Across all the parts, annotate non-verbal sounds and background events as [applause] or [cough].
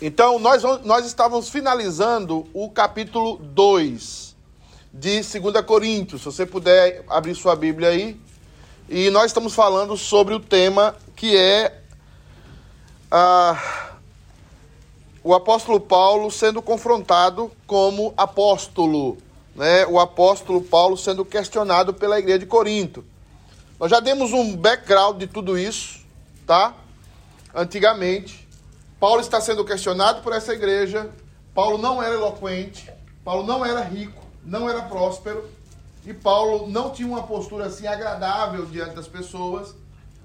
Então, nós, nós estávamos finalizando o capítulo 2 de 2 Coríntios. Se você puder abrir sua Bíblia aí. E nós estamos falando sobre o tema que é ah, o apóstolo Paulo sendo confrontado como apóstolo. Né? O apóstolo Paulo sendo questionado pela igreja de Corinto. Nós já demos um background de tudo isso, tá? Antigamente. Paulo está sendo questionado por essa igreja. Paulo não era eloquente, Paulo não era rico, não era próspero, e Paulo não tinha uma postura assim agradável diante das pessoas,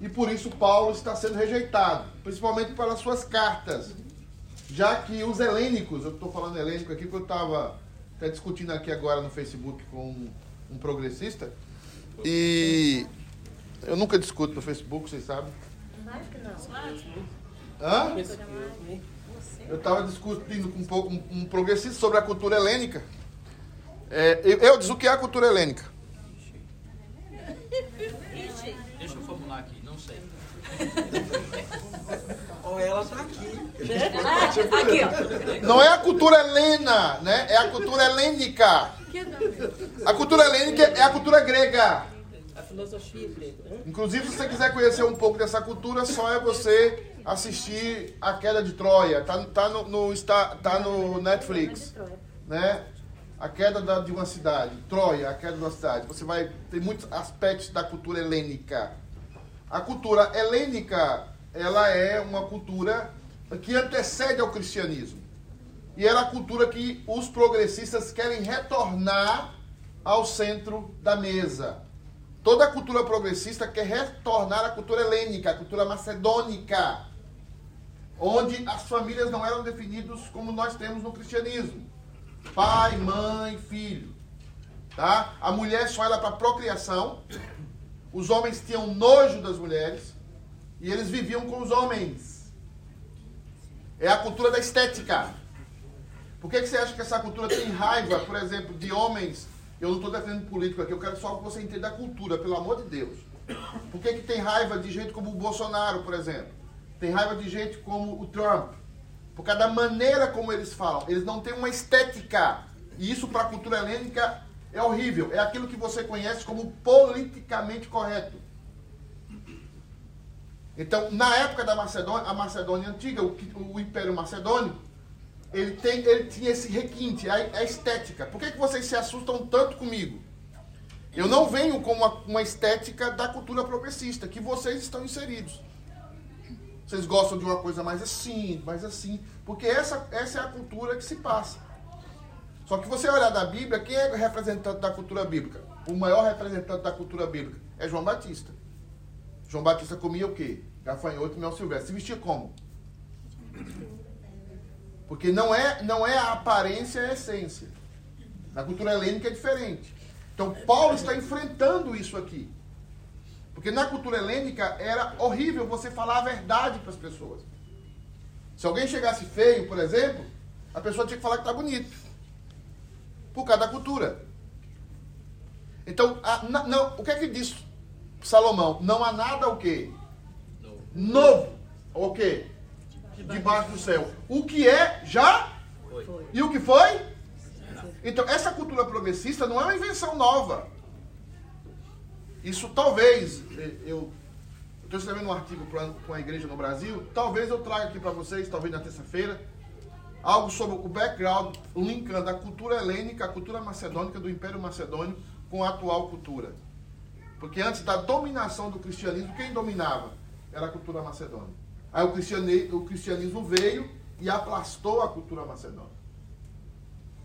e por isso Paulo está sendo rejeitado, principalmente pelas suas cartas. Já que os helênicos, eu estou falando helênico aqui porque eu estava até discutindo aqui agora no Facebook com um, um progressista, e eu nunca discuto no Facebook, vocês sabem. Claro que não. Hã? Eu estava discutindo com um, pouco, um, um progressista sobre a cultura helênica. É, eu, eu disse o que é a cultura helênica. Deixa eu formular aqui, não sei. [laughs] Ou ela está aqui. aqui não é a cultura helena, né? É a cultura helênica. A cultura helênica é a cultura grega. A filosofia grega. Né? Inclusive, se você quiser conhecer um pouco dessa cultura, só é você assistir A Queda de Troia. Tá, tá, no, no, está, tá no Netflix. Né? A queda da, de uma cidade. Troia, a queda de uma cidade. Você vai ter muitos aspectos da cultura helênica. A cultura helênica, ela é uma cultura que antecede ao cristianismo. E era a cultura que os progressistas querem retornar ao centro da mesa. Toda a cultura progressista quer retornar à cultura helênica, à cultura macedônica onde as famílias não eram definidas como nós temos no cristianismo. Pai, mãe, filho. Tá? A mulher só era para procriação. Os homens tinham nojo das mulheres e eles viviam com os homens. É a cultura da estética. Por que, que você acha que essa cultura tem raiva, por exemplo, de homens? Eu não estou defendendo político aqui, eu quero só que você entenda a cultura, pelo amor de Deus. Por que, que tem raiva de gente como o Bolsonaro, por exemplo? Tem raiva de gente como o Trump, por causa da maneira como eles falam. Eles não têm uma estética. E isso para a cultura helênica é horrível. É aquilo que você conhece como politicamente correto. Então, na época da Macedônia, a Macedônia antiga, o, o Império Macedônio, ele, tem, ele tinha esse requinte, a, a estética. Por que, que vocês se assustam tanto comigo? Eu não venho com uma, uma estética da cultura progressista, que vocês estão inseridos. Vocês gostam de uma coisa mais assim, mais assim. Porque essa, essa é a cultura que se passa. Só que você olhar da Bíblia, quem é o representante da cultura bíblica? O maior representante da cultura bíblica é João Batista. João Batista comia o quê? Gafanhoto e mel silvestre. Se vestia como? Porque não é, não é a aparência, é a essência. Na cultura helênica é diferente. Então, Paulo está enfrentando isso aqui. Porque na cultura helênica era horrível você falar a verdade para as pessoas. Se alguém chegasse feio, por exemplo, a pessoa tinha que falar que está bonito. Por causa da cultura. Então, a, na, não, o que é que diz Salomão? Não há nada o quê? Novo. Novo. O quê? Debaixo do céu. O que é, já? Foi. E o que foi? Então, essa cultura progressista não é uma invenção nova. Isso talvez, eh, eu estou escrevendo um artigo para a igreja no Brasil, talvez eu traga aqui para vocês, talvez na terça-feira, algo sobre o background, linkando a cultura helênica, a cultura macedônica do Império Macedônio com a atual cultura. Porque antes da dominação do cristianismo, quem dominava? Era a cultura macedônica. Aí o cristianismo, o cristianismo veio e aplastou a cultura macedônica.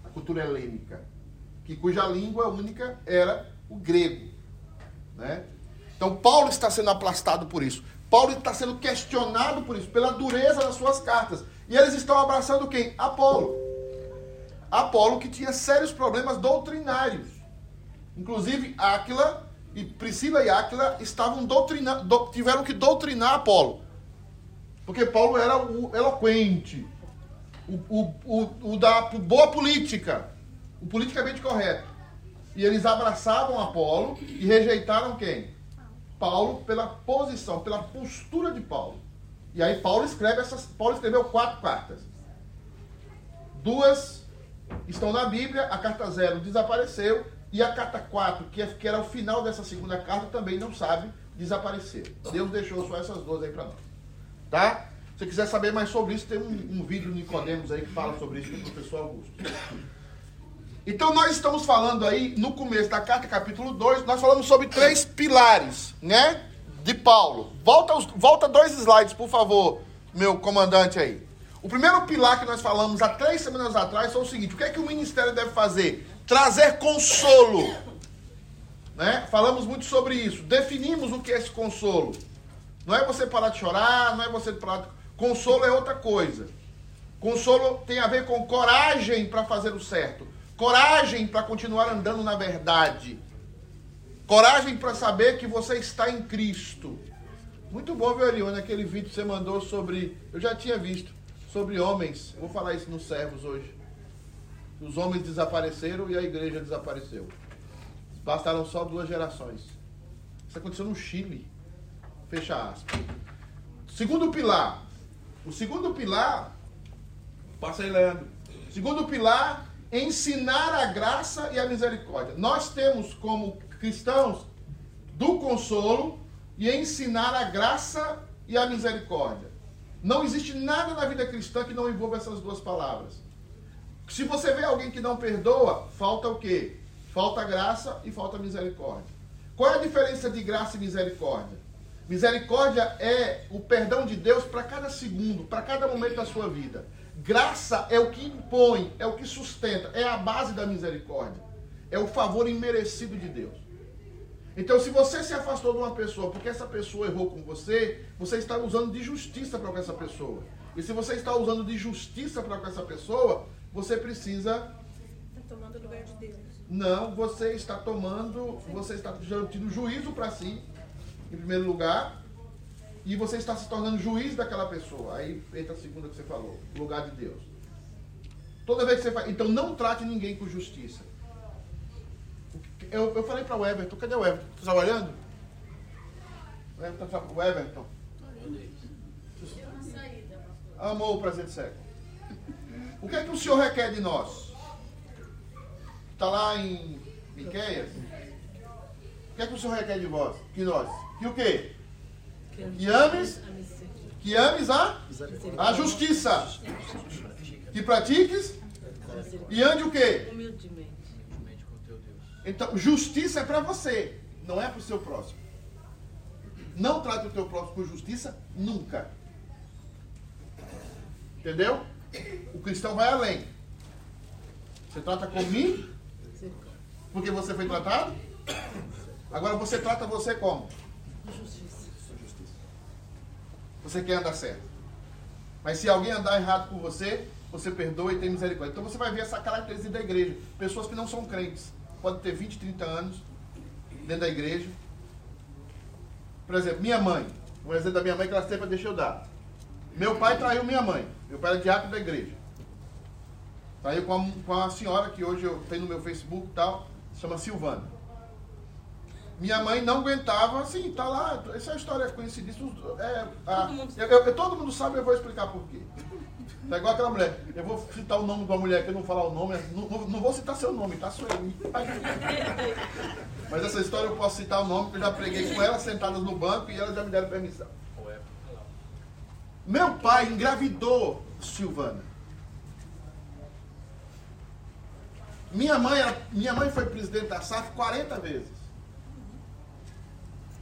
A cultura helênica, que cuja língua única era o grego. Né? Então, Paulo está sendo aplastado por isso. Paulo está sendo questionado por isso, pela dureza das suas cartas. E eles estão abraçando quem? Apolo. Apolo que tinha sérios problemas doutrinários. Inclusive, Áquila e Priscila e Áquila estavam doutrinando, tiveram que doutrinar Apolo. Porque Paulo era o eloquente, o, o, o, o da boa política, o politicamente correto. E eles abraçavam Apolo e rejeitaram quem? Paulo pela posição, pela postura de Paulo. E aí Paulo escreve essas, Paulo escreveu quatro cartas. Duas estão na Bíblia, a carta 0 desapareceu e a carta 4, que, é, que era o final dessa segunda carta, também não sabe, desapareceu. Deus deixou só essas duas aí para nós. Tá? Se você quiser saber mais sobre isso, tem um, um vídeo do Nicodemos aí que fala sobre isso com o professor Augusto. Então nós estamos falando aí, no começo da carta, capítulo 2, nós falamos sobre três pilares, né? De Paulo. Volta, os, volta dois slides, por favor, meu comandante aí. O primeiro pilar que nós falamos há três semanas atrás foi o seguinte: o que é que o ministério deve fazer? Trazer consolo. Né? Falamos muito sobre isso. Definimos o que é esse consolo. Não é você parar de chorar, não é você parar de... Consolo é outra coisa. Consolo tem a ver com coragem para fazer o certo. Coragem para continuar andando na verdade. Coragem para saber que você está em Cristo. Muito bom, viu, Elione, aquele vídeo que você mandou sobre. Eu já tinha visto sobre homens. Eu vou falar isso nos servos hoje. Os homens desapareceram e a igreja desapareceu. Bastaram só duas gerações. Isso aconteceu no Chile. Fecha aspas. Segundo pilar. O segundo pilar. Passa aí, Leandro. Segundo pilar, ensinar a graça e a misericórdia. Nós temos como cristãos do consolo e ensinar a graça e a misericórdia. Não existe nada na vida cristã que não envolva essas duas palavras. Se você vê alguém que não perdoa, falta o quê? Falta graça e falta misericórdia. Qual é a diferença de graça e misericórdia? Misericórdia é o perdão de Deus para cada segundo, para cada momento da sua vida. Graça é o que impõe, é o que sustenta, é a base da misericórdia. É o favor imerecido de Deus. Então, se você se afastou de uma pessoa porque essa pessoa errou com você, você está usando de justiça para com essa pessoa. E se você está usando de justiça para com essa pessoa, você precisa. Está tomando o lugar de Deus. Não, você está tomando, você está tendo juízo para si, em primeiro lugar, e você está se tornando juiz daquela pessoa. Aí entra a segunda que você falou, lugar de Deus. Toda vez que você faz. Então não trate ninguém com justiça. Eu, eu falei para o Everton, cadê o Everton? Está trabalhando? O Everton, tá- o Everton. Amou o presente século. O que é que o Senhor requer de nós? Está lá em Miqueias? O que é que o Senhor requer de vós? Que nós? Que o quê? Que ames, que ames a, a justiça. Que pratiques e ande o quê? Humildemente. Juntamente com o teu Deus. Então, justiça é para você, não é para o seu próximo. Não trate o teu próximo com justiça nunca. Entendeu? O cristão vai além. Você trata com mim porque você foi tratado? Agora você trata você como? Justiça. Você quer andar certo. Mas se alguém andar errado com você, você perdoa e tem misericórdia. Então você vai ver essa característica da igreja. Pessoas que não são crentes. Podem ter 20, 30 anos dentro da igreja. Por exemplo, minha mãe. Um exemplo da minha mãe que ela sempre deixou dar. Meu pai traiu minha mãe. Meu pai era diácono da igreja. Traiu com a, com a senhora que hoje eu tenho no meu Facebook e tal. Chama Silvana. Minha mãe não aguentava, assim, tá lá, essa é uma história conhecidíssima. É, a- Todo mundo eu- eu- todo mundo sabe, eu vou explicar por quê. Tá igual aquela mulher. Eu vou citar o nome de uma mulher que eu não vou falar o nome. Não, não- vou citar seu nome, tá? Eu. Mas essa história eu posso citar o nome, porque eu já preguei com ela sentadas no banco e elas já me deram permissão. Meu pai engravidou Silvana. Minha mãe, minha mãe foi presidente da SAF 40 vezes.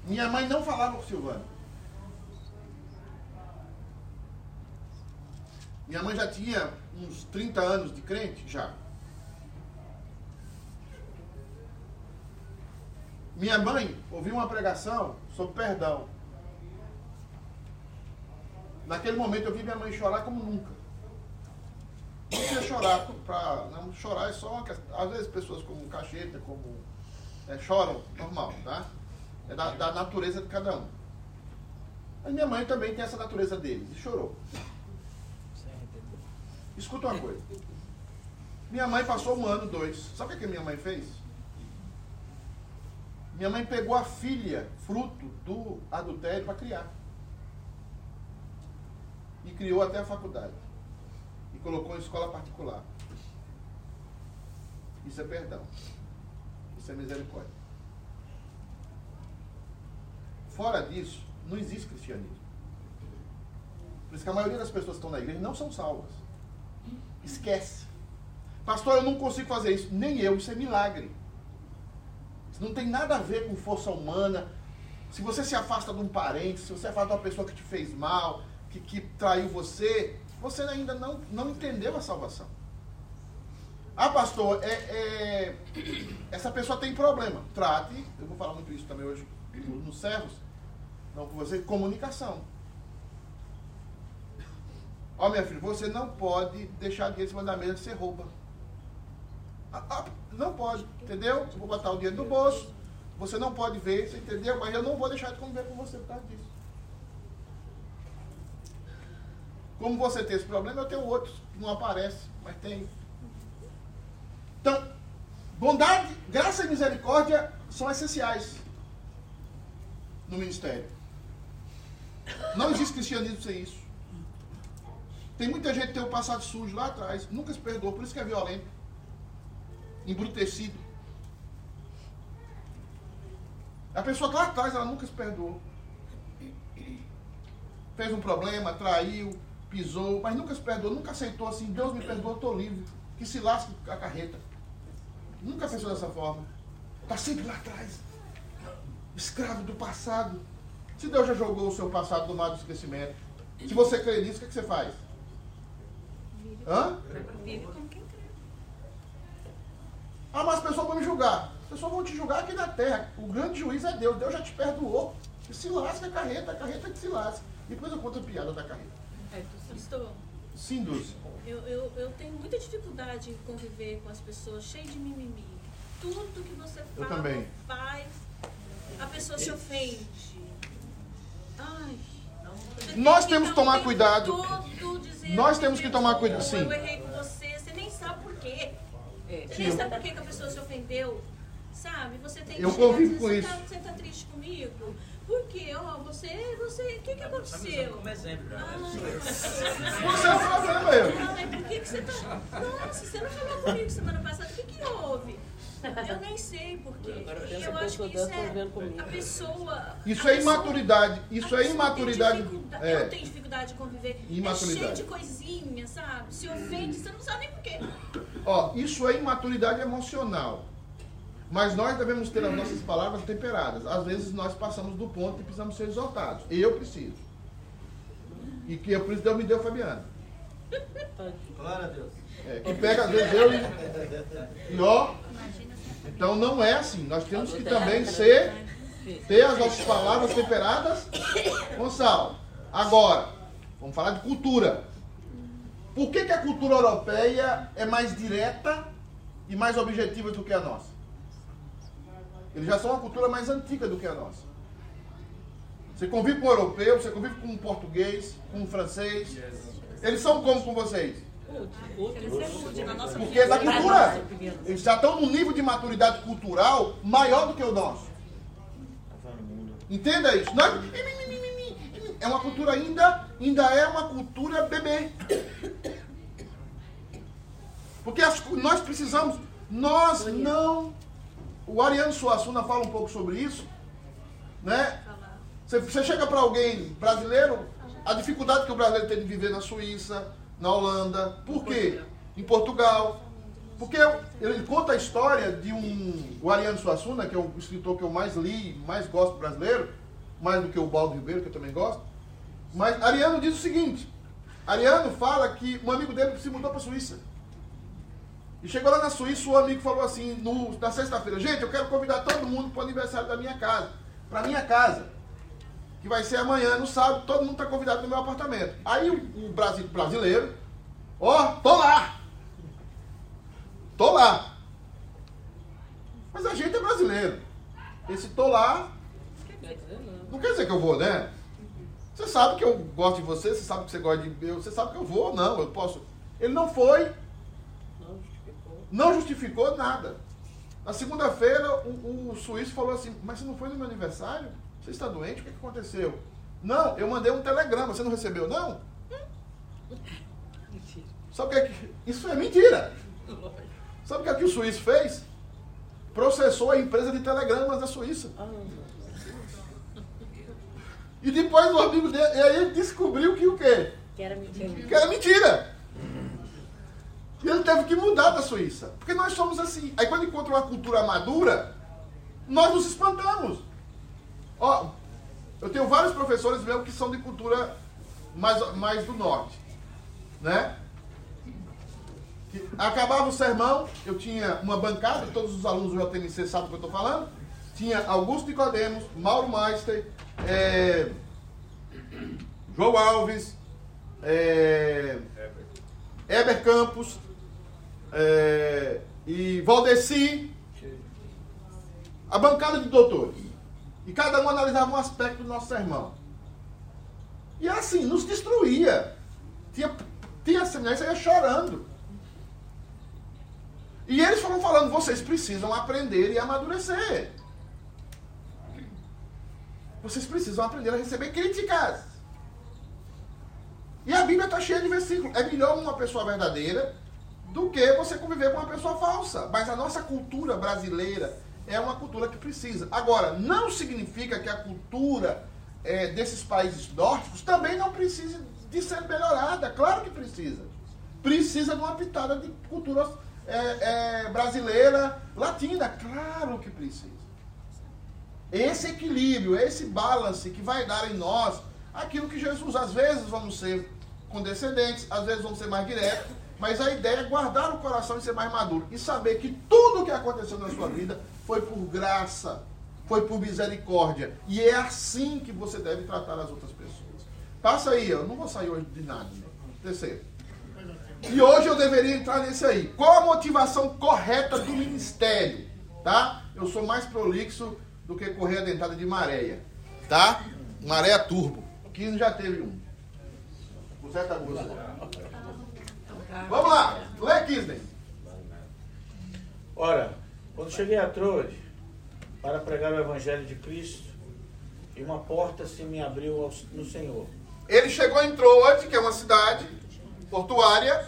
Minha mãe não falava com Silvana. Minha mãe já tinha uns 30 anos de crente, já. Minha mãe ouviu uma pregação sobre perdão. Naquele momento eu vi minha mãe chorar como nunca. Não precisa chorar pra. Não, chorar é só uma questão. Às vezes pessoas como cacheta, como. é, choram, normal, tá? É da, da natureza de cada um. Mas minha mãe também tem essa natureza deles e chorou. Escuta uma coisa. Minha mãe passou um ano, dois. Sabe o que a minha mãe fez? Minha mãe pegou a filha, fruto do adultério, para criar. E criou até a faculdade. E colocou em escola particular. Isso é perdão. Isso é misericórdia. Fora disso, não existe cristianismo. Por isso que a maioria das pessoas que estão na igreja não são salvas. Esquece. Pastor, eu não consigo fazer isso. Nem eu, isso é milagre. Isso não tem nada a ver com força humana. Se você se afasta de um parente, se você afasta de uma pessoa que te fez mal, que, que traiu você, você ainda não, não entendeu a salvação. Ah, pastor, é, é, essa pessoa tem problema. Trate, eu vou falar muito isso também hoje nos servos, não com você, comunicação. Ó, minha filha, você não pode deixar dinheiro em cima da mesa que você rouba. Ah, ah, não pode, entendeu? Eu vou botar o dinheiro no bolso, você não pode ver, você entendeu? Mas eu não vou deixar de conviver com você por causa disso. Como você tem esse problema, eu tenho outros que não aparece, mas tem. Então, bondade, graça e misericórdia são essenciais no ministério. Não existe cristianismo sem isso. Tem muita gente que tem o passado sujo lá atrás, nunca se perdoou, por isso que é violento, embrutecido. A pessoa lá atrás ela nunca se perdoou. Fez um problema, traiu, pisou, mas nunca se perdoou, nunca aceitou assim, Deus me perdoou, estou livre. Que se lasque a carreta. Nunca pensou dessa forma. Está sempre lá atrás. Escravo do passado. Se Deus já jogou o seu passado do mar do esquecimento, se você crê nisso, o que, que você faz? Hã? Vive como quem crê. Ah, mas as pessoas vão me julgar. As pessoas vão te julgar aqui na terra. O grande juiz é Deus. Deus já te perdoou. E se lasca a carreta, a carreta que se lasca. Depois eu conto a piada da carreta. Pastor, Sim, Dulce. eu, eu, eu tenho muita dificuldade em conviver com as pessoas cheias de mimimi. Tudo que você fala, faz, a pessoa se ofende. Ai. Nós tem temos que tomar cuidado. todo Nós temos que tomar cuidado, sim. Eu errei com você, você nem sabe por quê. É. Você nem sabe por que que a pessoa se ofendeu. Sabe? Você tem que Eu convivo com você isso. Tá, você tá triste comigo? Por quê? Ó, você, você, o que que Tá usando aconteceu? como exemplo, né? Você é o problema, eu. Ai, por que, que você tá. Nossa, você não falou comigo semana passada, o que, que houve? [laughs] Eu nem sei por quê. Agora E pensa eu acho eu que tô isso é a pessoa. Isso a é pessoa- imaturidade. Isso é imaturidade. É. Eu tenho dificuldade de conviver. Imaturidade. É cheio de coisinha, sabe? Se ofende, você não sabe nem por quê. Ó, isso é imaturidade emocional. Mas nós devemos ter as nossas palavras temperadas. Às vezes nós passamos do ponto e precisamos ser exortados. Eu preciso. E que é por isso Deus me deu Fabiano. Glória a Deus. É, que pega às vezes eu e, e ó. Então não é assim. Nós temos que também ser, ter as nossas palavras temperadas com sal. Agora, vamos falar de cultura. Por que, que a cultura europeia é mais direta e mais objetiva do que a nossa? Eles já são uma cultura mais antiga do que a nossa. Você convive com um europeu, você convive com um português, com um francês. Eles são como com vocês? Porque é vida. cultura. Eles já estão num nível de maturidade cultural maior do que o nosso. Entenda isso. Nós- é uma cultura ainda, ainda é uma cultura bebê. Porque as nós precisamos, nós não. O Ariano Suassuna fala um pouco sobre isso, né? Você, você chega para alguém brasileiro, a dificuldade que o brasileiro tem de viver na Suíça, na Holanda, por quê? Em Portugal. Porque ele conta a história de um. O Ariano Suassuna, que é o escritor que eu mais li, mais gosto brasileiro, mais do que o Baldo Ribeiro, que eu também gosto. Mas Ariano diz o seguinte: Ariano fala que um amigo dele se mudou para a Suíça. E chegou lá na Suíça, o amigo falou assim, no- na sexta-feira, gente, eu quero convidar todo mundo para o aniversário da minha casa. Para minha casa. Que vai ser amanhã, no sábado, todo mundo está convidado no meu apartamento. Aí o, o Brasil, brasileiro, ó, tô lá! Tô lá! Mas a gente é brasileiro. Esse tô lá não quer dizer que eu vou, né? Você sabe que eu gosto de você, você sabe que você gosta de eu, você sabe que eu vou, não, eu posso. Ele não foi, Não justificou. não justificou nada. Na segunda-feira, o, o suíço falou assim: Mas você não foi no meu aniversário? Você está doente? O que, que aconteceu? Não, eu mandei um telegrama, você não recebeu, não? Mentira. Sabe o que é que. Isso é mentira. Sabe o que é que o suíço fez? Processou a empresa de telegramas da Suíça. Ah, E depois o amigo dele. E aí ele descobriu que o quê? que era mentira. Que era mentira. E ele teve que mudar da Suíça. Porque nós somos assim. Aí quando encontra uma cultura madura, nós nos espantamos. Ó, eu tenho vários professores meus que são de cultura mais, mais do norte. Né? Que Acabava o sermão, eu tinha uma bancada, todos os alunos do JMC sabem o que eu estou falando. Tinha Augusto Nicodemos, Mauro Meister, é, João Alves, é, Heber Campos é, e Valdeci, a bancada de doutores. E cada um analisava um aspecto do nosso sermão. E assim, nos destruía. Tinha, tinha você ia chorando. E eles foram falando, vocês precisam aprender e amadurecer. Vocês precisam aprender a receber críticas. E a Bíblia está cheia de versículos. É melhor uma pessoa verdadeira do que você conviver com uma pessoa falsa. Mas a nossa cultura brasileira é uma cultura que precisa. Agora, não significa que a cultura eh, desses países nórdicos também não precise de ser melhorada. Claro que precisa. Precisa de uma pitada de cultura eh, eh, brasileira, latina. Claro que precisa. Esse equilíbrio, esse balance que vai dar em nós aquilo que Jesus, às vezes vamos ser condescendentes, às vezes vamos ser mais diretos, mas a ideia é guardar o coração e ser mais maduro e saber que tudo o que aconteceu na sua vida foi por graça, foi por misericórdia. E é assim que você deve tratar as outras pessoas. Passa aí, eu não vou sair hoje de nada. Né? Terceiro. E hoje eu deveria entrar nesse aí. Qual a motivação correta do ministério? Tá? Eu sou mais prolixo do que correr a dentada de maréia. Tá? Maréia turbo. 15 já teve um. Com certa música. Vamos lá. Lê Kisney. Ora, quando cheguei a Troade para pregar o Evangelho de Cristo, e uma porta se me abriu ao- no Senhor. Ele chegou em Troade, que é uma cidade portuária,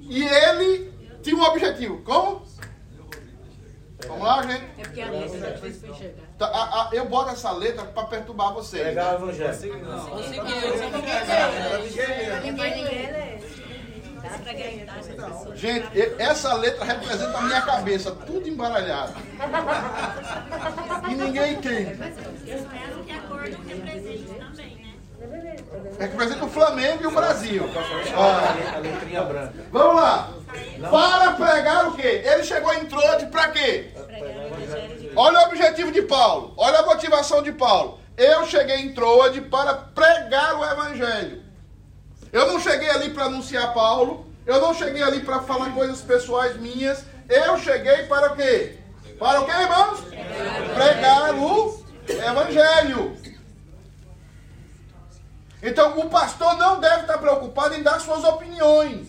e ele tinha um objetivo. Como? Vamos lá, gente. É porque a letra depois foi chegar. Tá, a- a- eu boto essa letra para perturbar vocês. Pregar o Evangelho. Ninguém lê. Dá pra gritar essa pessoa. Gente, essa letra representa a minha cabeça, tudo embaralhado. E ninguém entende. Né? Representa o Flamengo e o Brasil. A letrinha branca. Vamos lá. Para pregar o quê? Ele chegou em Troade para quê? Olha o objetivo de Paulo. Olha a motivação de Paulo. Eu cheguei em Troade para pregar o evangelho. Eu não cheguei ali para anunciar Paulo. Eu não cheguei ali para falar coisas pessoais minhas. Eu cheguei para o quê? Para o quê, irmãos? Pregar o evangelho. Então, o pastor não deve estar preocupado em dar suas opiniões,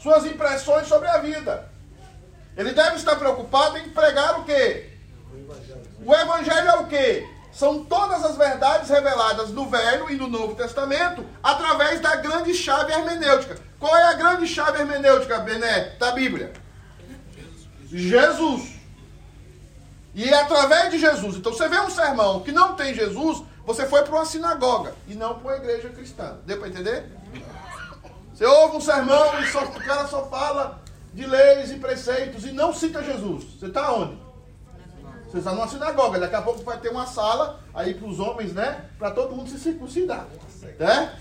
suas impressões sobre a vida. Ele deve estar preocupado em pregar o quê? O evangelho é o quê? São todas as verdades reveladas no Velho e no Novo Testamento através da grande chave hermenêutica. Qual é a grande chave hermenêutica, Bené, da Bíblia? Jesus. E é através de Jesus. Então você vê um sermão que não tem Jesus, você foi para uma sinagoga e não para uma igreja cristã. Deu para entender? Você ouve um sermão e só, o cara só fala de leis e preceitos e não cita Jesus. Você está onde? Você está numa sinagoga. Daqui a pouco vai ter uma sala aí para os homens, né? Para todo mundo se circuncidar. Né?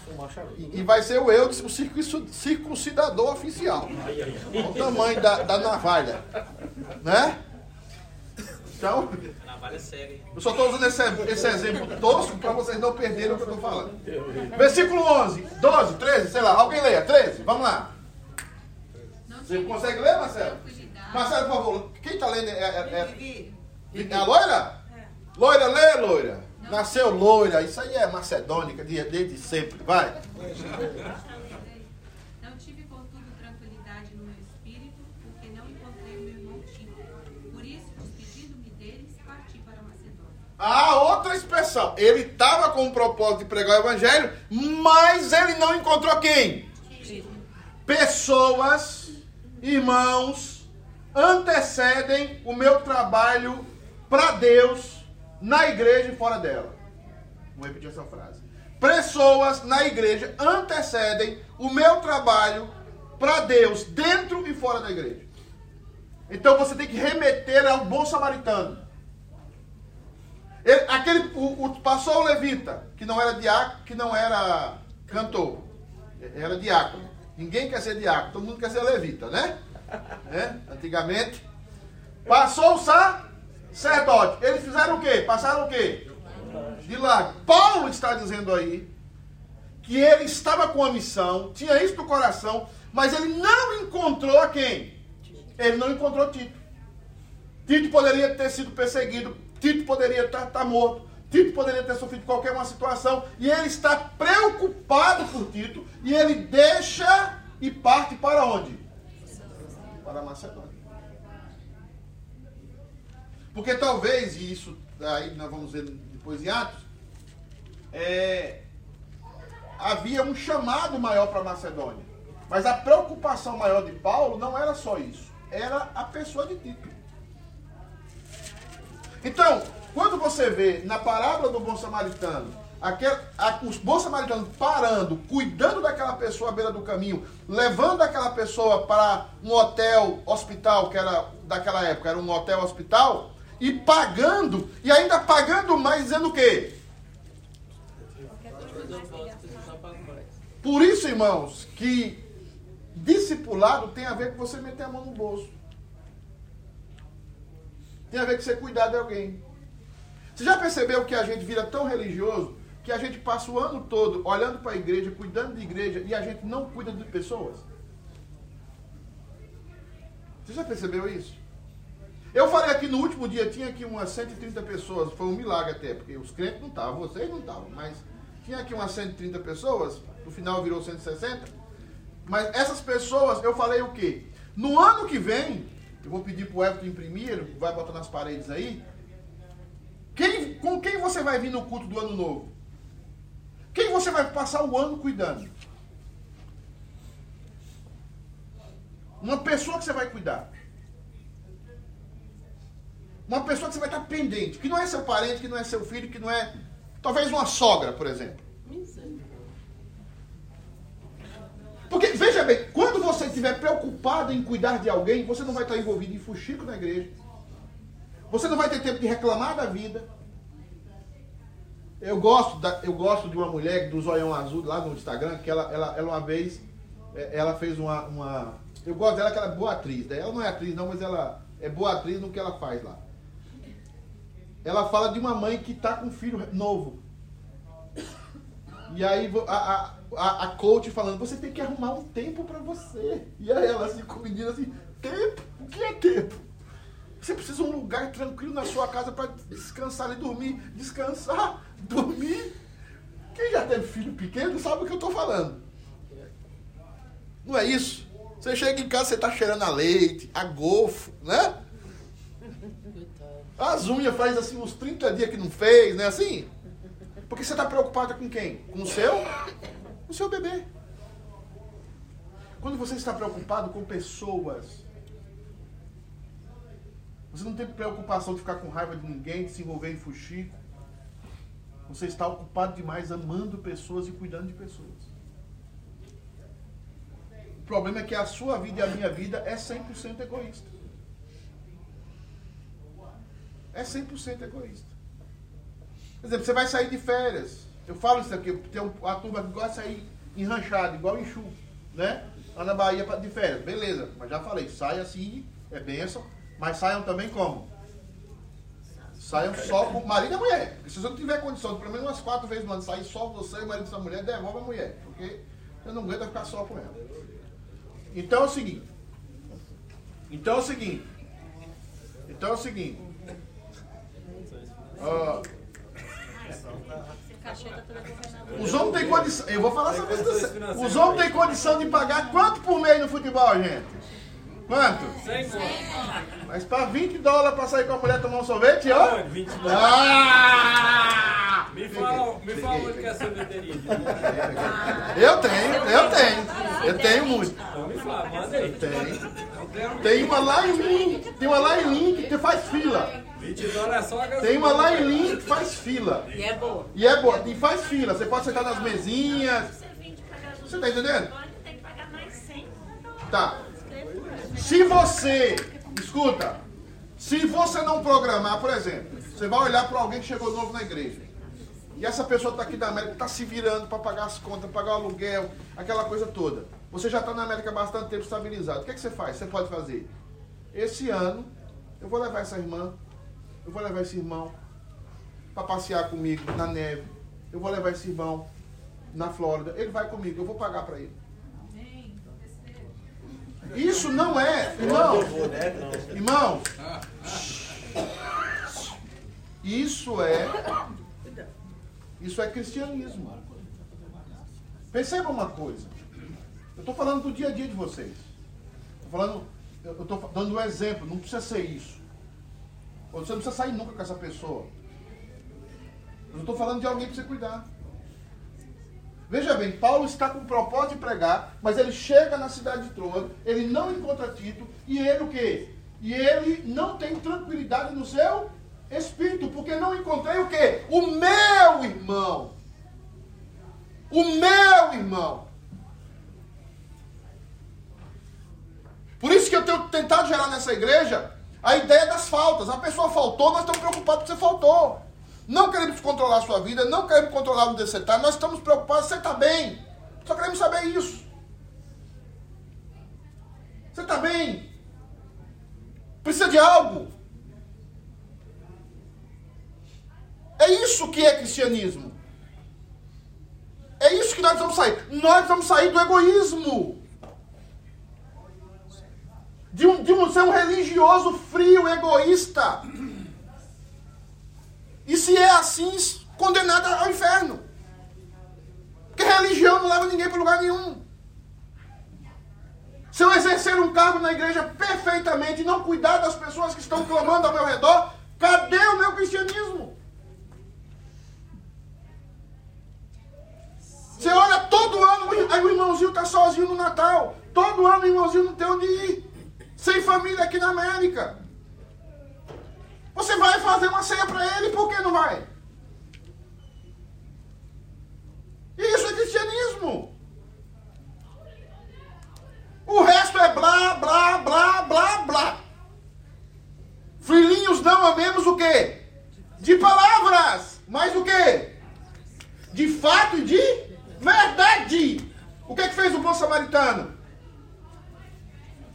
E, e vai ser o eu, o circunci- circuncidador oficial. Olha o tamanho da, da navalha. Né? Então, Navalha séria. eu só estou usando esse, esse exemplo tosco para vocês não perderem o que eu estou falando. Versículo 11, 12, 13, sei lá. Alguém leia. 13, vamos lá. Você consegue ler, Marcelo? Marcelo, por favor. Quem está lendo é, é, é, é a loira? Loira, lê, loira. Nasceu loira. Isso aí é macedônica de- desde sempre. Vai. Não tive, contudo, tranquilidade no meu espírito, porque não encontrei o meu irmão Tito. Por isso, despedindo-me deles, parti para Macedônia. A outra expressão. Ele estava com o propósito de pregar o evangelho, mas ele não encontrou quem? Pessoas, irmãos, antecedem o meu trabalho para Deus na igreja e fora dela. Vou repetir essa frase. Pessoas na igreja antecedem o meu trabalho para Deus dentro e fora da igreja. Então você tem que remeter ao bom samaritano. Ele, aquele, o, o, passou o levita, que não era diácono, que não era cantor, era diácono. Ninguém quer ser diácono, todo mundo quer ser levita, né? [laughs] É? Antigamente. Passou o sacerdote. Eles fizeram o quê? Passaram o quê? De lá. Paulo está dizendo aí que ele estava com a missão, tinha isso no coração, mas ele não encontrou a quem? Ele não encontrou Tito. Tito poderia ter sido perseguido, Tito poderia estar, estar morto, Tito poderia ter sofrido qualquer uma situação, e ele está preocupado por Tito, e ele deixa e parte para onde? Para Macedônia. Porque talvez, e isso aí nós vamos ver depois em Atos, é, havia um chamado maior para Macedônia. Mas a preocupação maior de Paulo não era só isso, era a pessoa de Tito. Então, quando você vê na parábola do bom samaritano, aquele, a, os bons samaritanos parando, cuidando daquela pessoa à beira do caminho, levando aquela pessoa para um hotel, hospital, que era daquela época, era um hotel, hospital, e pagando, e ainda pagando mais, dizendo o quê? Por isso, irmãos, que discipulado tem a ver com você meter a mão no bolso. Tem a ver com você cuidar de alguém. Você já percebeu que a gente vira tão religioso que a gente passa o ano todo olhando para a igreja, cuidando de igreja e a gente não cuida de pessoas? Você já percebeu isso? Eu falei aqui no último dia, tinha aqui umas 130 pessoas, foi um milagre até, porque os crentes não estavam, vocês não estavam, mas tinha aqui umas 130 pessoas, no final virou 160. Mas essas pessoas, eu falei o quê? No ano que vem, eu vou pedir para o Everton imprimir, vai botar nas paredes aí. Quem, com quem você vai vir no culto do ano novo? Quem você vai passar o ano cuidando? Uma pessoa que você vai cuidar. Uma pessoa que você vai estar pendente, que não é seu parente, que não é seu filho, que não é. Talvez uma sogra, por exemplo. Porque, veja bem, quando você estiver preocupado em cuidar de alguém, você não vai estar envolvido em fuxico na igreja. Você não vai ter tempo de reclamar da vida. Eu gosto, da, eu gosto de uma mulher do zoião azul lá no Instagram, que ela, ela, ela uma vez, é, ela fez uma, uma. Eu gosto dela que ela é boa atriz. Ela não é atriz não, mas ela é boa atriz no que ela faz lá. Ela fala de uma mãe que está com um filho novo. E aí a, a, a coach falando, você tem que arrumar um tempo para você. E aí ela assim, com o menino assim, tempo? O que é tempo? Você precisa de um lugar tranquilo na sua casa para descansar e dormir. Descansar, dormir. Quem já teve filho pequeno sabe o que eu estou falando. Não é isso? Você chega em casa, você está cheirando a leite, a golfo, né? As unhas faz assim uns 30 dias que não fez, né? Assim? Porque você está preocupado com quem? Com o seu? Com o seu bebê. Quando você está preocupado com pessoas, você não tem preocupação de ficar com raiva de ninguém, de se envolver em fuxico. Você está ocupado demais amando pessoas e cuidando de pessoas. O problema é que a sua vida e a minha vida é 100% egoísta. É 100% egoísta. Por exemplo, você vai sair de férias. Eu falo isso aqui, tem uma turma que gosta de sair enranchado, igual enxu, né? Lá na Bahia de férias. Beleza, mas já falei, saia assim, é benção, mas saiam também como? Saiam só com marido e mulher. Se você não tiver condição de pelo menos umas quatro vezes no ano sair só você e o marido dessa mulher, devolve a mulher. Porque você não aguenta ficar só com ela. Então é o seguinte. Então é o seguinte. Então é o seguinte. Ó, os homens têm condição. Eu vou falar essa coisa. Os homens têm condição de pagar quanto por mês no futebol, gente? Quanto? 100 Mas para 20 dólares para sair com a mulher tomar um sorvete, ó. Ah, 20 dólares. Ah! Me fala, me fala onde que é a sorveteria. Eu tenho, eu tenho. Eu tenho muito. Então, pagar as manda aí. Tem. Tem uma lá em Link, tem uma lá em Link que faz fila. 20 dólares é. Tem uma lá em que faz fila. E é boa. E é boa, e faz fila. Você pode sentar nas mesinhas. Você tá entendendo? Agora tem que pagar mais 100. Tá. Se você, escuta, se você não programar, por exemplo, você vai olhar para alguém que chegou novo na igreja. E essa pessoa está aqui da América, está se virando para pagar as contas, pagar o aluguel, aquela coisa toda. Você já está na América há bastante tempo estabilizado. O que, é que você faz? Você pode fazer. Esse ano, eu vou levar essa irmã, eu vou levar esse irmão para passear comigo na neve. Eu vou levar esse irmão na Flórida. Ele vai comigo, eu vou pagar para ele. Isso não é, irmão. Né? Irmão, isso é isso é cristianismo. Perceba uma coisa. Eu estou falando do dia a dia de vocês. Estou falando, eu estou dando um exemplo. Não precisa ser isso. Você não precisa sair nunca com essa pessoa. Eu estou falando de alguém para você cuidar. Veja bem, Paulo está com o propósito de pregar, mas ele chega na cidade de Troa, ele não encontra Tito, e ele o quê? E ele não tem tranquilidade no seu espírito, porque não encontrei o quê? O meu irmão. O meu irmão. Por isso que eu tenho tentado gerar nessa igreja a ideia das faltas. A pessoa faltou, nós estamos preocupados porque você faltou. Não queremos controlar a sua vida, não queremos controlar onde você está, nós estamos preocupados, você está bem. Só queremos saber isso. Você está bem? Precisa de algo? É isso que é cristianismo. É isso que nós vamos sair. Nós vamos sair do egoísmo. De um, de um ser um religioso frio, egoísta. E se é assim, condenado ao inferno. Porque religião não leva ninguém para lugar nenhum. Se eu exercer um cargo na igreja perfeitamente e não cuidar das pessoas que estão clamando ao meu redor, cadê o meu cristianismo? Você olha todo ano, aí o irmãozinho está sozinho no Natal. Todo ano o irmãozinho não tem onde ir. Sem família aqui na América. Você vai fazer uma ceia para ele, por que não vai? Isso é cristianismo. O resto é blá, blá, blá, blá, blá. Filhinhos, não amemos o quê? De palavras. Mas o quê? De fato e de verdade. O que, é que fez o bom samaritano?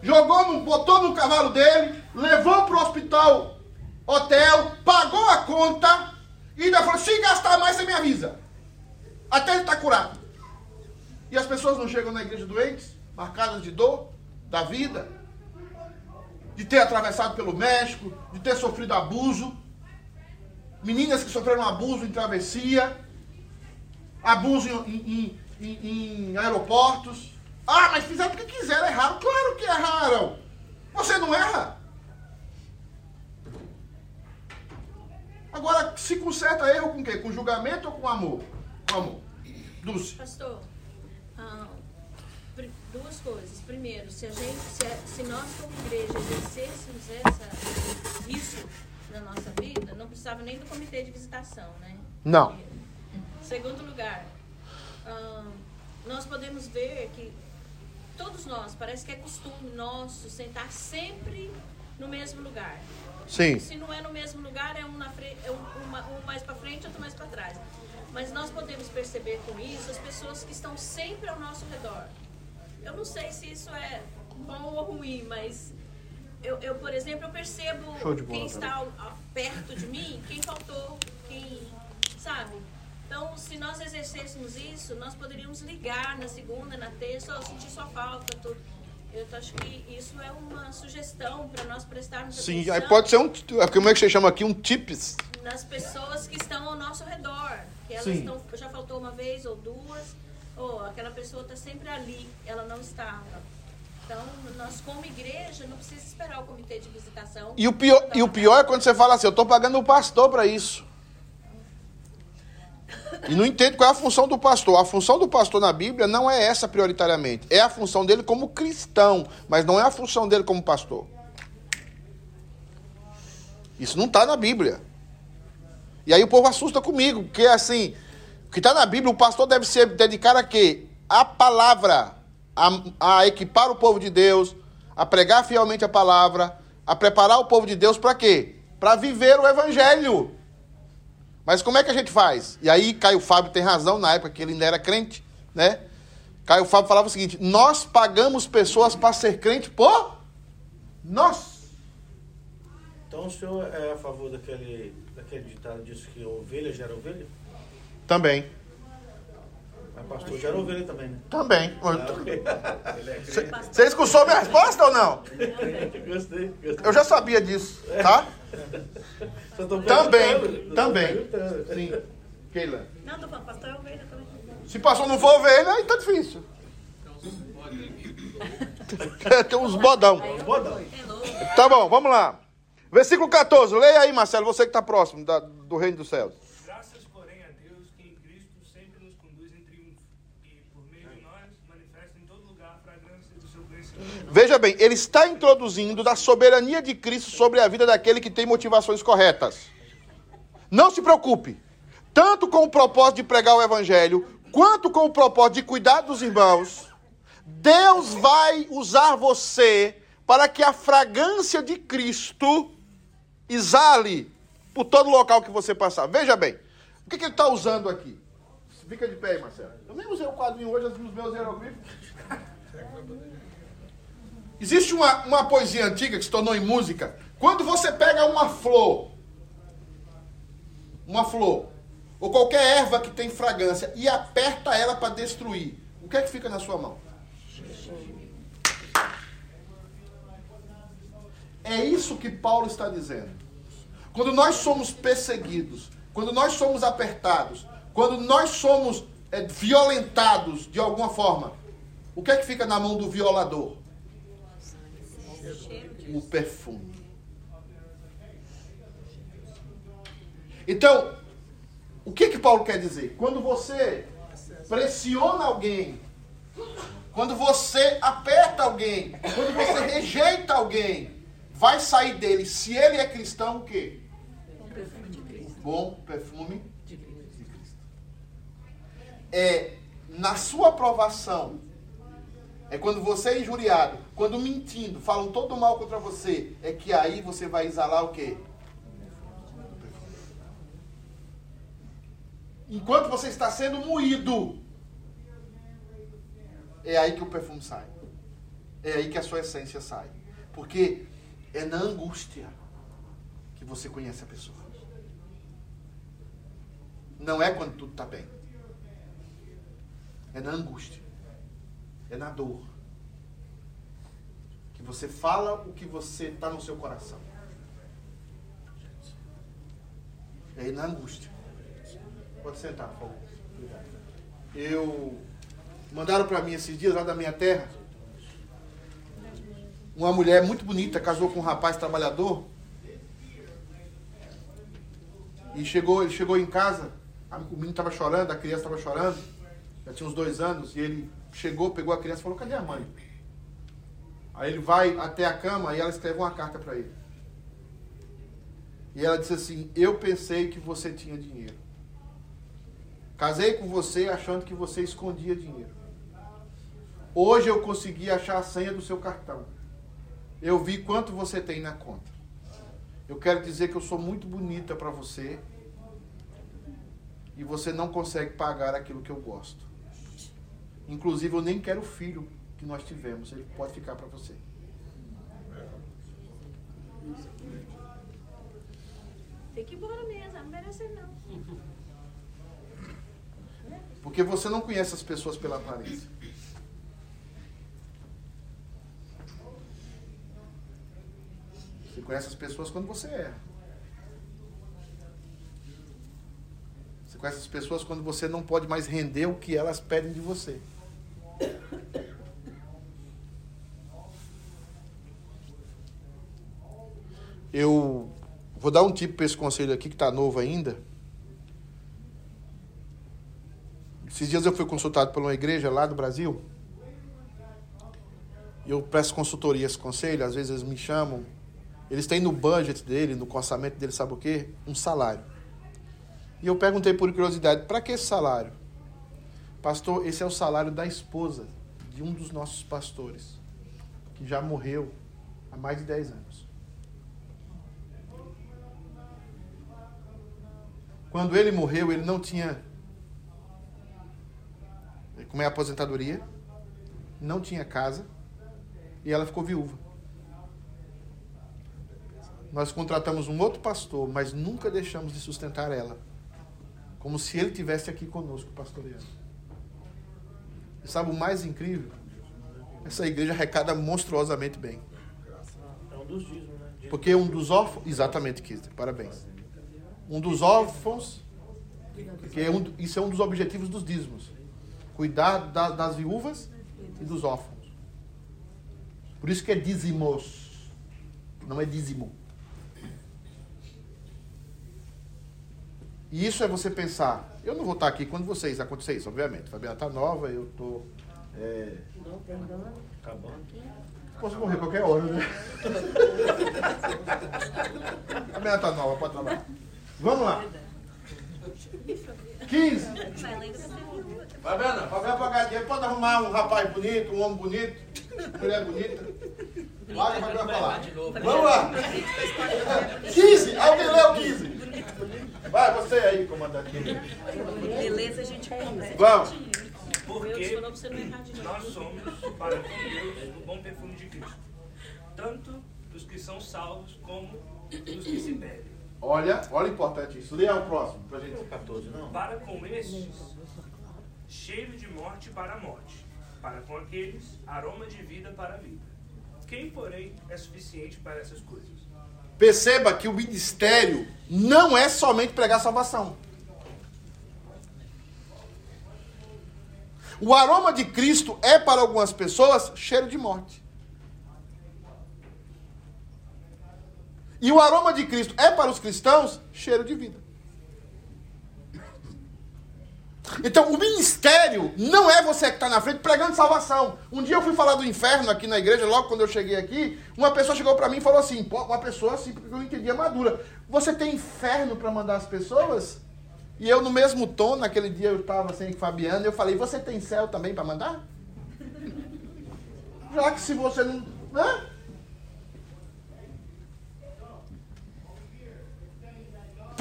Jogou, no, botou no cavalo dele, levou para o hospital, hotel, pagou a conta e ainda falou: se gastar mais, você me avisa. Até ele estar curado. E as pessoas não chegam na igreja doentes, marcadas de dor, da vida, de ter atravessado pelo México, de ter sofrido abuso. Meninas que sofreram abuso em travessia, abuso em, em, em, em aeroportos. Ah, mas fizeram o que quiseram, erraram. Claro que erraram. Você não erra. Agora, se conserta erro com o quê? Com julgamento ou com amor? Com amor. Dulce. Pastor, ah, duas coisas. Primeiro, se, a gente, se, a- se nós como igreja exercêssemos essa, isso na nossa vida, não precisava nem do comitê de visitação, né? Não. Segundo lugar, ah, nós podemos ver que todos nós, parece que é costume nosso sentar sempre no mesmo lugar. Sim. Se não é no mesmo lugar, é um, na frente, é um, uma- um mais para frente, outro mais para trás. Mas nós podemos perceber com isso as pessoas que estão sempre ao nosso redor. Eu não sei se isso é bom ou ruim, mas eu, eu, por exemplo, eu percebo bola, quem está ao- ao- perto de mim, quem faltou, quem, sabe? Então, se nós exercêssemos isso, nós poderíamos ligar na segunda, na terça, ou sentir sua falta, tudo. Eu acho que isso é uma sugestão para nós prestarmos Sim, atenção aí pode ser um. Como é que você chama aqui? Um tips. nas pessoas que estão ao nosso redor. Que elas Sim. estão, já faltou uma vez ou duas, ou aquela pessoa está sempre ali, ela não estava. Então, nós como igreja não precisa esperar o comitê de visitação. E o pior, e o pior é quando você fala assim, eu estou pagando o pastor para isso. E não entende qual é a função do pastor. A função do pastor na Bíblia não é essa prioritariamente. É a função dele como cristão, mas não é a função dele como pastor. Isso não está na Bíblia. E aí o povo assusta comigo, porque assim, o que está na Bíblia, o pastor deve se dedicar a quê? A palavra, a, a equipar o povo de Deus, a pregar fielmente a palavra, a preparar o povo de Deus para quê? Para viver o evangelho. Mas como é que a gente faz? E aí Caio Fábio tem razão na época que ele ainda era crente, né? Caio Fábio falava o seguinte: nós pagamos pessoas para ser crente por nós. Então o senhor é a favor daquele, daquele ditado disso que ovelha gera ovelha? Também. Mas pastor gera ovelha também, né? Também. Ah, Ele é. Você escutou minha resposta ou não? Gostei, gostei. Eu já sabia disso, tá? Só tô Também, também. Sim. Keila. Não, tô falando, pastor é ovelha também. Se passou não for ovelha, aí tá difícil. [laughs] Tem uns bodão. É. Tá bom, vamos lá. Versículo 14. Leia aí, Marcelo, você que está próximo da- do reino dos céus. Graças, porém, a Deus que em Cristo sempre nos conduz em triunfo e, por meio de nós, manifesta em todo lugar a fragrância do seu conhecimento. Veja bem, ele está introduzindo da soberania de Cristo sobre a vida daquele que tem motivações corretas. Não se preocupe. Tanto com o propósito de pregar o evangelho, quanto com o propósito de cuidar dos irmãos, Deus vai usar você para que a fragrância de Cristo exale por todo local que você passar. Veja bem, o que, que ele está usando aqui? Fica de pé aí, Marcelo. Eu nem usei o quadrinho hoje, os meus hieroglifos. Existe uma, uma poesia antiga que se tornou em música. Quando você pega uma flor, uma flor, ou qualquer erva que tem fragrância e aperta ela para destruir, o que é que fica na sua mão? É isso que Paulo está dizendo. Quando nós somos perseguidos, quando nós somos apertados, quando nós somos é, violentados de alguma forma, o que é que fica na mão do violador? O perfume. Então, o que que Paulo quer dizer? Quando você pressiona alguém, quando você aperta alguém, quando você rejeita alguém, vai sair dele, se ele é cristão, o quê? O bom perfume de Cristo. É na sua aprovação, é quando você é injuriado, quando mentindo, falam todo mal contra você, é que aí você vai exalar o quê? Enquanto você está sendo moído, é aí que o perfume sai. É aí que a sua essência sai. Porque é na angústia que você conhece a pessoa. Não é quando tudo está bem. É na angústia. É na dor. Que você fala o que você está no seu coração. É na angústia. Pode sentar, por favor. Eu. Mandaram para mim esses dias lá da minha terra. Uma mulher muito bonita casou com um rapaz trabalhador. E chegou, ele chegou em casa, o menino estava chorando, a criança estava chorando, já tinha uns dois anos, e ele chegou, pegou a criança e falou, cadê a mãe? Aí ele vai até a cama e ela escreve uma carta para ele. E ela disse assim, eu pensei que você tinha dinheiro. Casei com você achando que você escondia dinheiro. Hoje eu consegui achar a senha do seu cartão. Eu vi quanto você tem na conta. Eu quero dizer que eu sou muito bonita para você. E você não consegue pagar aquilo que eu gosto. Inclusive, eu nem quero o filho que nós tivemos. Ele pode ficar para você. Tem que ir embora mesmo, não merece não. Porque você não conhece as pessoas pela aparência. Você conhece as pessoas quando você erra. Você conhece as pessoas quando você não pode mais render o que elas pedem de você. Eu vou dar um tipo para esse conselho aqui que está novo ainda. esses dias eu fui consultado por uma igreja lá do Brasil. E eu presto consultorias, conselho, às vezes eles me chamam. Eles têm no budget dele, no orçamento dele, sabe o quê? Um salário. E eu perguntei por curiosidade, para que esse salário? Pastor, esse é o salário da esposa de um dos nossos pastores, que já morreu há mais de 10 anos. Quando ele morreu, ele não tinha. Como é a aposentadoria, não tinha casa e ela ficou viúva. Nós contratamos um outro pastor, mas nunca deixamos de sustentar ela, como se ele tivesse aqui conosco pastoreando. E sabe o mais incrível? Essa igreja arrecada monstruosamente bem. É um dos dízimos, né? Porque um dos órfãos. Exatamente, Kister, parabéns. Um dos órfãos. Porque é um, isso é um dos objetivos dos dízimos: cuidar da- das viúvas e dos órfãos. Por isso que é dízimos, não é dízimo. E isso é você pensar. Eu não vou estar aqui quando vocês acontecer isso, obviamente. Fabiana está nova, eu estou. Não. Acabando. posso morrer qualquer hora, né? [laughs] Fabiana está nova, pode trabalhar. Vamos lá. 15. Vai lá e você viu. Fabiana, Fabiana pagar dinheiro, pode arrumar um rapaz bonito, um homem bonito, mulher bonita. Vai, Fabiana falar. Vamos lá. 15. Alguém leu 15. Vai, você aí, comandante. Beleza, a gente conversa. Vamos. Porque nós somos, para com Deus, o bom perfume de Cristo. Tanto dos que são salvos como dos que se perdem. Olha, olha importante isso. Leia o próximo pra gente. 14, não? Para com estes, cheiro de morte para a morte. Para com aqueles, aroma de vida para a vida. Quem, porém, é suficiente para essas coisas? Perceba que o ministério não é somente pregar salvação. O aroma de Cristo é para algumas pessoas cheiro de morte. E o aroma de Cristo é para os cristãos cheiro de vida. Então, o ministério não é você que está na frente pregando salvação. Um dia eu fui falar do inferno aqui na igreja, logo quando eu cheguei aqui, uma pessoa chegou para mim e falou assim, uma pessoa assim, porque eu não entendia madura. Você tem inferno para mandar as pessoas? E eu, no mesmo tom, naquele dia eu estava assim com Fabiano, eu falei, você tem céu também para mandar? [laughs] Já que se você não. Né?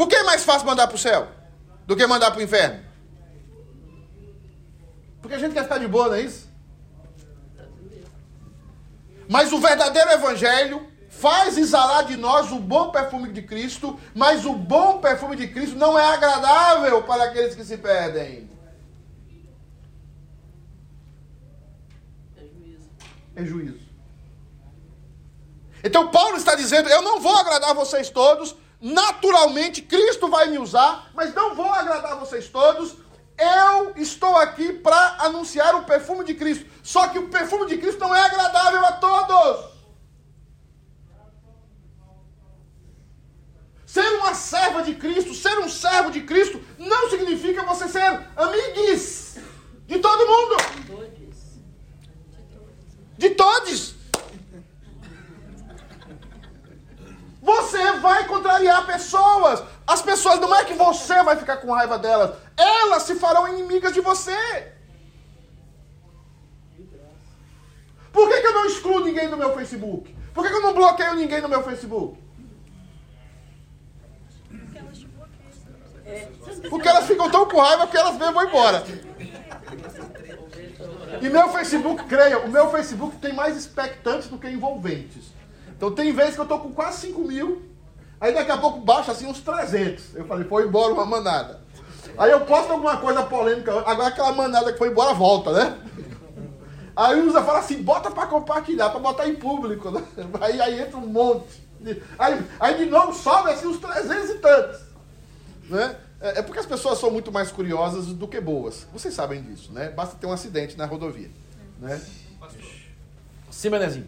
Por que é mais fácil mandar para o céu do que mandar para o inferno? Porque a gente quer ficar de boa, não é isso? Mas o verdadeiro evangelho faz exalar de nós o bom perfume de Cristo, mas o bom perfume de Cristo não é agradável para aqueles que se perdem. É juízo. É juízo. Então Paulo está dizendo: eu não vou agradar vocês todos, naturalmente Cristo vai me usar, mas não vou agradar vocês todos. Eu estou aqui para anunciar o perfume de Cristo. Só que o perfume de Cristo não é agradável a todos. Ser uma serva de Cristo, ser um servo de Cristo, não significa você ser amigues de todo mundo, de todos. Você vai contrariar pessoas. As pessoas não é que você vai ficar com raiva delas, elas se farão inimigas de você. Por que, que eu não excluo ninguém do meu Facebook? Por que, que eu não bloqueio ninguém no meu Facebook? Porque elas ficam tão com raiva que elas mesmo vão embora. E meu Facebook, creia, o meu Facebook tem mais expectantes do que envolventes. Então tem vezes que eu tô com quase 5 mil, aí daqui a pouco baixa assim uns 300. Eu falei, foi embora uma manada. Aí eu posto alguma coisa polêmica, agora aquela manada que foi embora volta, né? Aí o usa fala assim, bota pra compartilhar, pra botar em público, né? [laughs] Aí, aí entra um monte. Aí, aí de novo sobe assim uns 300 e tantos. Né? É é porque as pessoas são muito mais curiosas do que boas. Vocês sabem disso, né? Basta ter um acidente na rodovia. Né? Sim, Benezinho.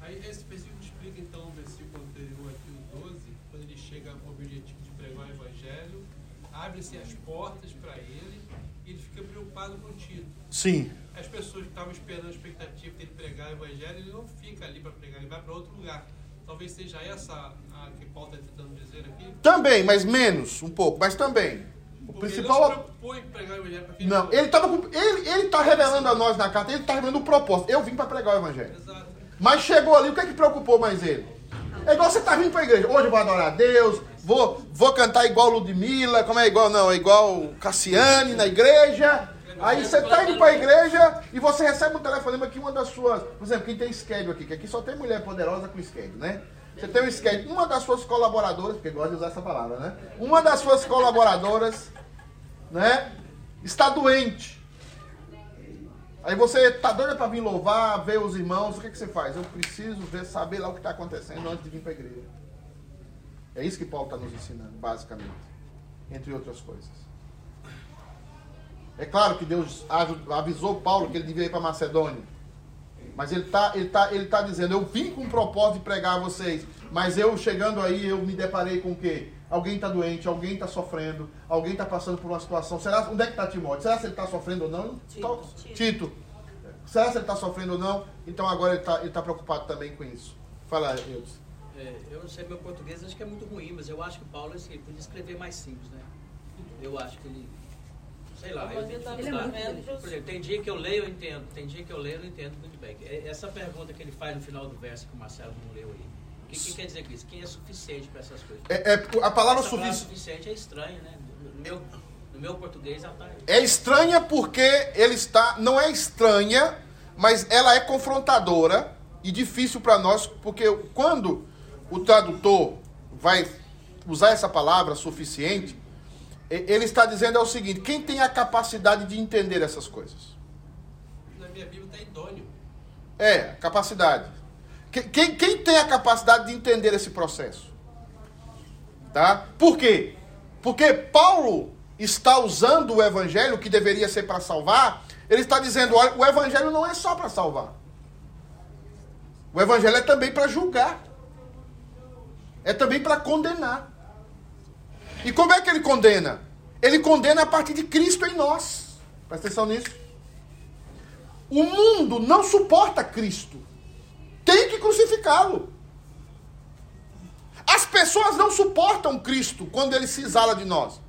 aí esse versículo explica então o versículo anterior aqui, o 12, quando ele chega com o objetivo de pregar o evangelho, abre-se as portas para ele, e ele fica preocupado com o Tito. Sim. As pessoas que estavam esperando a expectativa dele pregar o evangelho, ele não fica ali para pregar, ele vai para outro lugar. Talvez seja essa a que Paulo está tentando dizer aqui. Também, mas menos, um pouco, mas também. O Porque ele principal. não se preocupou em pregar o evangelho para Não, ele tava com- ele ele tá revelando a nós na carta, ele tá revelando o propósito. Eu vim para pregar o evangelho. Exato. Mas chegou ali, o que é que preocupou mais ele? É igual você tá vindo pra igreja. Hoje eu vou adorar a Deus, vou, vou cantar igual Ludmilla, como é igual, não, é igual Cassiane na igreja. Aí você tá indo pra igreja e você recebe um telefonema que uma das suas. Por exemplo, quem tem schedule aqui, que aqui só tem mulher poderosa com schedule, né? Você tem um schedule, uma das suas colaboradoras, porque gosta de usar essa palavra, né? Uma das suas colaboradoras, né? Está doente. Aí você tá doido para vir louvar, ver os irmãos, o que, que você faz? Eu preciso ver, saber lá o que está acontecendo antes de vir para a igreja. É isso que Paulo está nos ensinando, basicamente. Entre outras coisas. É claro que Deus avisou Paulo que ele devia ir para Macedônia. Mas ele está ele tá, ele tá dizendo, eu vim com o propósito de pregar a vocês. Mas eu chegando aí, eu me deparei com o quê? Alguém está doente, alguém está sofrendo, alguém está passando por uma situação. Será, onde é que está Timóteo? Será se ele está sofrendo ou não? Tito. Tito. Tito. Será se ele está sofrendo ou não? Então agora ele está ele tá preocupado também com isso. Fala, Eudes. É, eu não sei meu português, acho que é muito ruim, mas eu acho que o Paulo assim, podia escrever mais simples, né? Eu acho que ele. Sei lá, eu tenho Por exemplo, tem dia que eu leio, eu entendo. Tem dia que eu leio, eu não entendo muito bem. É- Essa pergunta que ele faz no final do verso que o Marcelo não leu aí. O que, que quer dizer com isso? Quem é suficiente para essas coisas? É, é, a palavra Essa palavra sufici- suficiente é estranha, né? No meu, no meu português ela tá. é estranha porque ele está. Não é estranha, mas ela é confrontadora e difícil para nós, porque quando o tradutor vai usar essa palavra suficiente, ele está dizendo é o seguinte: quem tem a capacidade de entender essas coisas? Na minha Bíblia está idôneo. É, capacidade. Que- Quem, quem tem a capacidade de entender esse processo? Tá? Por quê? Porque Paulo está usando o evangelho, que deveria ser para salvar, ele está dizendo: olha, o evangelho não é só para salvar. O evangelho é também para julgar. É também para condenar. E como é que ele condena? Ele condena a partir de Cristo em nós. Presta atenção nisso. O mundo não suporta Cristo. Tem que crucificá-lo. As pessoas não suportam Cristo quando ele se exala de nós.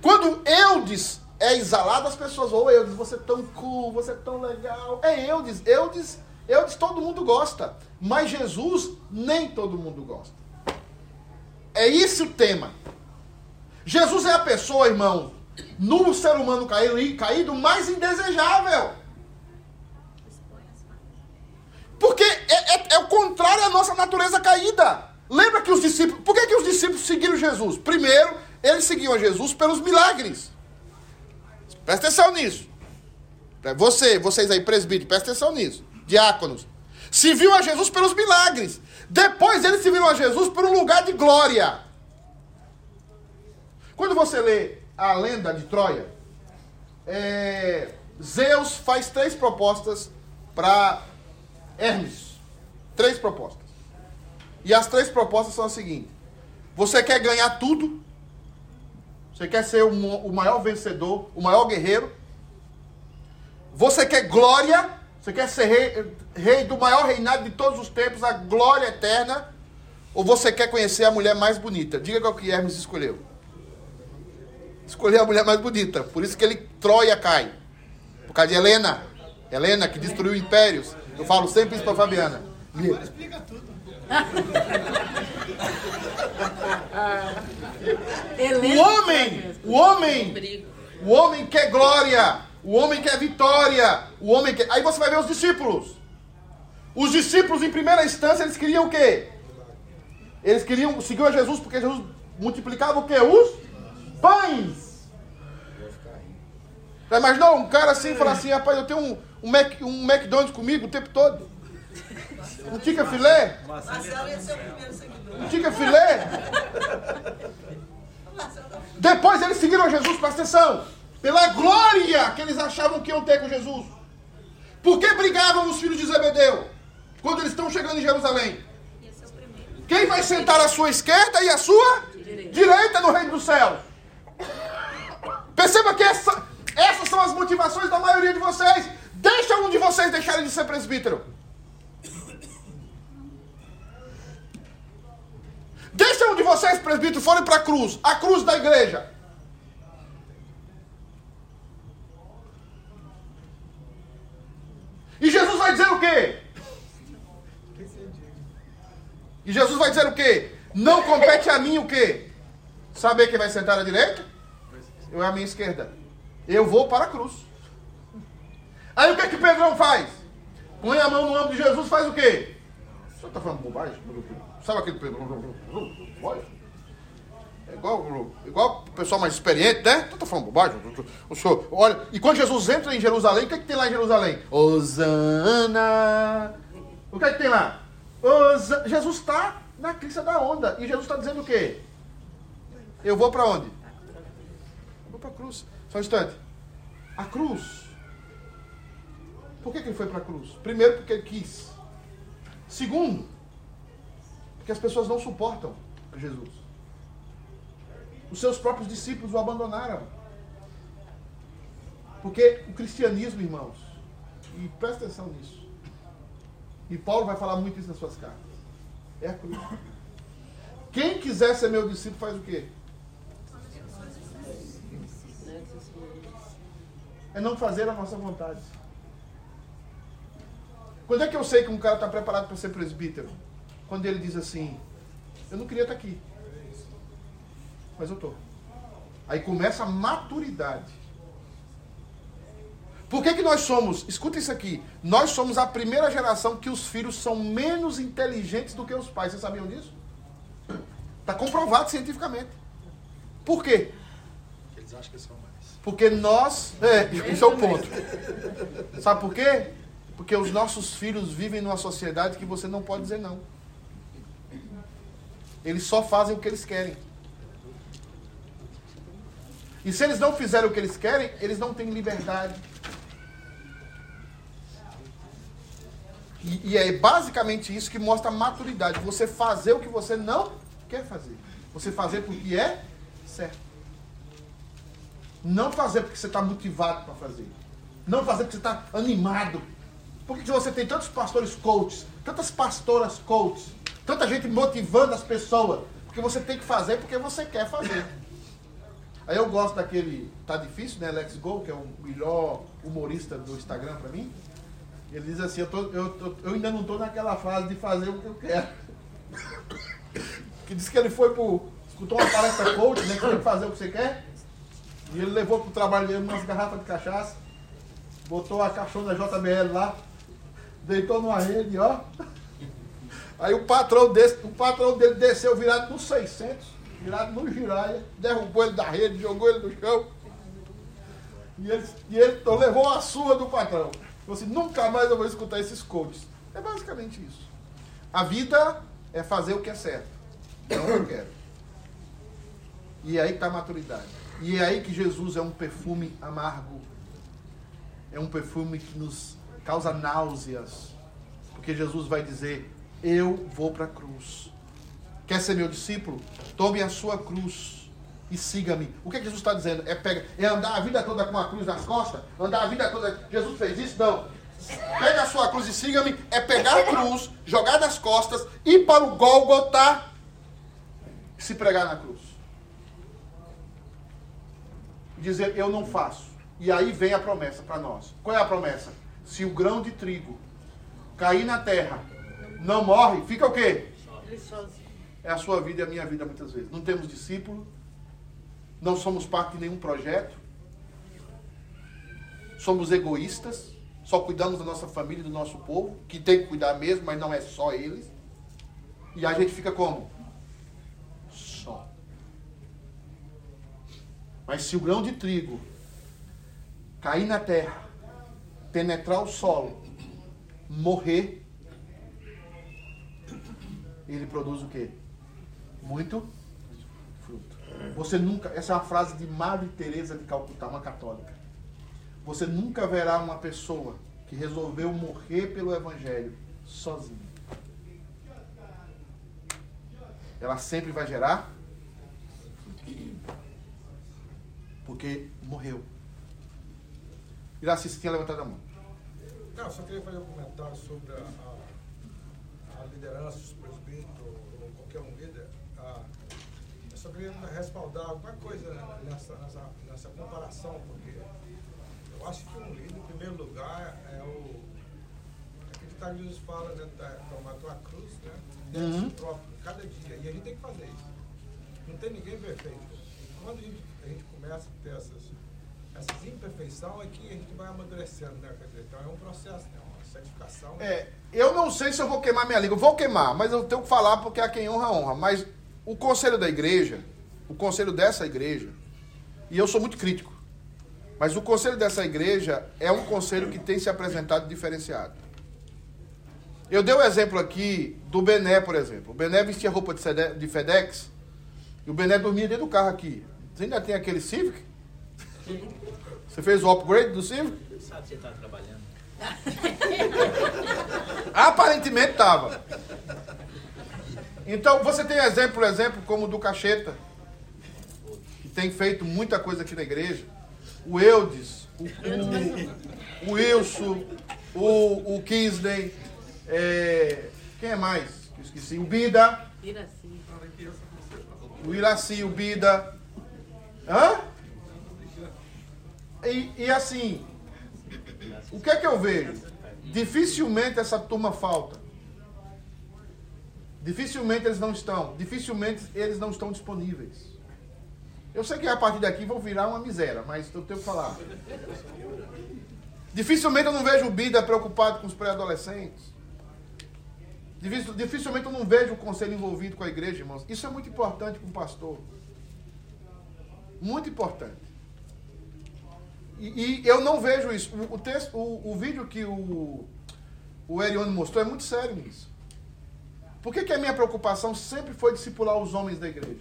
Quando Eudes é exalado, as pessoas, ô Eudes, você é tão cool, você é tão legal. É Eudes, Eudes, Eudes todo mundo gosta. Mas Jesus nem todo mundo gosta. É esse o tema. Jesus é a pessoa, irmão, no ser humano caído, caído mais indesejável. Porque é, é- é o contrário à nossa natureza caída. Lembra que os discípulos. Por que, que os discípulos seguiram Jesus? Primeiro, eles seguiam Jesus pelos milagres. Presta atenção nisso. Você, vocês aí, presbíteros, presta atenção nisso. Diáconos. Se viu a Jesus pelos milagres. Depois eles se viram a Jesus por um lugar de glória. Quando você lê a lenda de Troia, é, Zeus faz três propostas para Hermes. Três propostas. E as três propostas são as seguintes: você quer ganhar tudo? Você quer ser o maior vencedor, o maior guerreiro? Você quer glória? Você quer ser rei, rei do maior reinado de todos os tempos, a glória eterna? Ou você quer conhecer a mulher mais bonita? Diga qual que Hermes escolheu. Escolheu a mulher mais bonita. Por isso que ele Troia cai. Por causa de Helena. Helena, que destruiu impérios. Eu falo sempre isso para Fabiana. Agora explica tudo. [laughs] O homem, o homem, o homem quer glória, o homem quer vitória, o homem quer. Aí você vai ver os discípulos. Os discípulos, em primeira instância, eles queriam o quê? Eles queriam seguir a Jesus porque Jesus multiplicava o quê? Os pães. Já imaginou um cara assim falar assim, rapaz, eu tenho um, um, Mac, um McDonald's comigo o tempo todo? Um tica filé? Marcelo ia ser o primeiro seguidor. Um tica filé? Depois eles seguiram a Jesus, presta atenção, pela glória que eles achavam que iam ter com Jesus. Por que brigavam os filhos de Zebedeu quando eles estão chegando em Jerusalém? Quem vai sentar à sua esquerda e à sua direita, no reino dos céus? Perceba que essa, Essas são as motivações da maioria de vocês. Deixa um de vocês deixarem de ser presbítero. Deixa um de vocês, presbítero, forem para a cruz. A cruz da igreja. E Jesus vai dizer o quê? E Jesus vai dizer o quê? Não compete a mim o quê? Saber quem vai sentar à direita? Eu à minha esquerda. Eu vou para a cruz. Aí o que é que Pedrão faz? Põe a mão no ombro de Jesus, faz o quê? O senhor está falando bobagem? Sabe aquele Pedro? Olha. Igual, igual o pessoal mais experiente, né? Tu tá falando bobagem? O senhor, olha. E quando Jesus entra em Jerusalém, o que, é que tem lá em Jerusalém? Osana. O que é que tem lá? Osa... Jesus está na crista da onda. E Jesus está dizendo o quê? Eu vou para onde? Eu vou para a cruz. Só um instante. A cruz. Por que, que ele foi para a cruz? Primeiro, porque ele quis. Segundo, porque as pessoas não suportam Jesus. Os seus próprios discípulos o abandonaram. Porque o cristianismo, irmãos, e presta atenção nisso. E Paulo vai falar muito isso nas suas cartas. É a cruz. Quem quiser ser meu discípulo faz o quê? É não fazer a nossa vontade. Quando é que eu sei que um cara está preparado para ser presbítero? Quando ele diz assim: Eu não queria estar aqui, mas eu estou. Aí começa a maturidade. Por que, que nós somos? Escuta isso aqui. Nós somos a primeira geração que os filhos são menos inteligentes do que os pais. Vocês sabiam disso? Está comprovado cientificamente. Por quê? Eles acham que são mais. Porque nós. É, esse é o ponto. Sabe por quê? Porque os nossos filhos vivem numa sociedade que você não pode dizer não. Eles só fazem o que eles querem. E se eles não fizerem o que eles querem, eles não têm liberdade. E, e, é basicamente isso que mostra a maturidade. Você fazer o que você não quer fazer. Você fazer porque é certo. Não fazer porque você está motivado para fazer. Não fazer porque você está animado. Por que você tem tantos pastores coaches, tantas pastoras coaches, tanta gente motivando as pessoas? Porque você tem que fazer porque você quer fazer. Aí eu gosto daquele. Tá difícil, né? Let's Go, que é o melhor humorista do Instagram para mim. Ele diz assim, eu, tô, eu, eu ainda não estou naquela fase de fazer o que eu quero. [laughs] que diz que ele foi pro. escutou uma palestra coach, né? Que tem que fazer o que você quer. E ele levou pro trabalho dele umas garrafas de cachaça, botou a caixona JBL lá, deitou numa rede, ó. Aí o patrão, desse, o patrão dele desceu virado no 600, virado no giraia, derrubou ele da rede, jogou ele no chão. E ele, e ele então, levou a surra do patrão. Falou assim, nunca mais eu vou escutar esses coaches. É basicamente isso. A vida é fazer o que é certo. Não eu quero. E é aí está a maturidade. E é aí que Jesus é um perfume amargo. É um perfume que nos causa náuseas. Porque Jesus vai dizer: Eu vou para a cruz. Quer ser meu discípulo? Tome a sua cruz e siga-me. O que, é Jesus está dizendo? É, pega, é andar a vida toda com a cruz nas costas? Andar a vida toda. Jesus fez isso? Não. Pega a sua cruz e siga-me. É pegar a cruz, jogar nas costas, ir para o Gólgota e se pregar na cruz. Dizer, eu não faço. E aí vem a promessa para nós. Qual é a promessa? Se o grão de trigo cair na terra, não morre, fica o quê? É a sua vida e a minha vida muitas vezes. Não temos discípulo, não somos parte de nenhum projeto, somos egoístas, só cuidamos da nossa família e do nosso povo, que tem que cuidar mesmo, mas não é só eles. E a gente fica como? Só. Mas se o grão de trigo cair na terra, penetrar o solo, morrer, ele produz o quê? Muito fruto. Você nunca, essa é uma frase de Madre Teresa de Calcutá, uma católica. Você nunca verá uma pessoa que resolveu morrer pelo evangelho sozinha. Ela sempre vai gerar porque morreu. Iraci, você tinha levantado a mão. Não, só queria fazer um comentário sobre a, a, a liderança, os presbíteros, qualquer um líder. Só queria respaldar alguma coisa nessa, nessa, nessa comparação, porque eu acho que um líder, em primeiro lugar, é o. É que Jesus fala, né? tá- Tomar a tua cruz, né? Uhum. si próprio, cada dia. E a gente tem que fazer isso. Não tem ninguém perfeito. E quando a gente, a gente começa a ter essas, essas imperfeições, é que a gente vai amadurecendo, né? Quer dizer, então é um processo, né? Uma certificação. É, eu não sei se eu vou queimar minha língua. Eu vou queimar, mas eu tenho que falar porque a quem honra, honra. Mas o conselho da igreja, o conselho dessa igreja, e eu sou muito crítico, mas o conselho dessa igreja é um conselho que tem se apresentado diferenciado. Eu dei o exemplo aqui do Bené, por exemplo. O Bené vestia roupa de FedEx e o Bené dormia dentro do carro aqui. Você ainda tem aquele Civic? Você fez o upgrade do Civic? Sabe que você está trabalhando. Aparentemente estava. Então, você tem exemplo, exemplo, como o do Cacheta, que tem feito muita coisa aqui na igreja. O Eudes, o, o, o Wilson, o, o é, quem é mais? Esqueci. O Bida, o Iraci, o Bida. Hã? E, e assim, o que é que eu vejo? Dificilmente essa turma falta. Dificilmente eles não estão. Dificilmente eles não estão disponíveis. Eu sei que a partir daqui vão virar uma miséria, mas eu tenho que falar. Dificilmente eu não vejo o Bida preocupado com os pré-adolescentes. Dificil- Dificilmente eu não vejo o conselho envolvido com a igreja, irmãos. Isso é muito importante para um pastor. Muito importante. E, e eu não vejo isso. O, o texto, o, o vídeo que o, o Erione mostrou é muito sério nisso. Por que, que a minha preocupação sempre foi discipular os homens da igreja?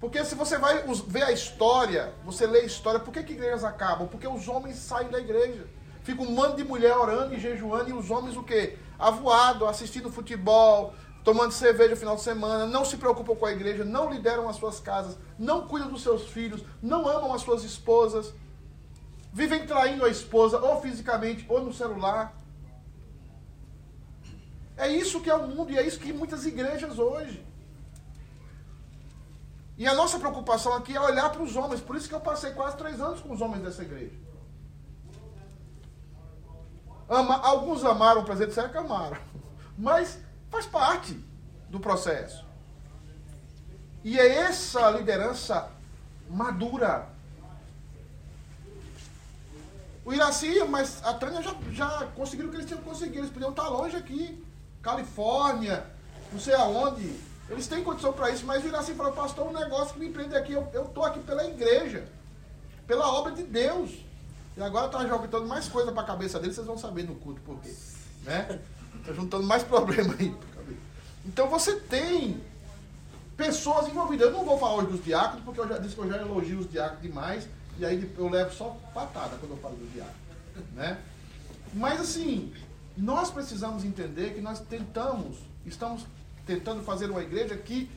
Porque se você vai ver a história, você lê a história, por que, que igrejas acabam? Porque os homens saem da igreja. Fica um monte de mulher orando e jejuando, e os homens o quê? Avoado, assistindo futebol, tomando cerveja no final de semana, não se preocupam com a igreja, não lideram as suas casas, não cuidam dos seus filhos, não amam as suas esposas, vivem traindo a esposa, ou fisicamente, ou no celular. É isso que é o mundo, e é isso que muitas igrejas hoje. E a nossa preocupação aqui é olhar para os homens. Por isso que eu passei quase três anos com os homens dessa igreja. Ama, alguns amaram o presente, disseram que amaram. [laughs] Mas faz parte do processo. E é essa liderança madura. O Iraci, mas a Tânia já, já conseguiram o que eles tinham conseguido. Eles podiam estar longe aqui. Califórnia, não sei aonde. Eles têm condição para isso, mas o Iraci falou, pastor, um negócio que me prende aqui, eu estou aqui pela igreja, pela obra de Deus. E agora está juntando mais coisa para a cabeça dele, vocês vão saber no culto por quê. Né? Está juntando mais problema aí. Então você tem pessoas envolvidas. Eu não vou falar hoje dos diáconos, porque eu já disse que eu já elogio os diáconos demais, e aí eu levo só patada quando eu falo dos diáconos. Né? Mas assim, nós precisamos entender que nós tentamos, estamos tentando fazer uma igreja que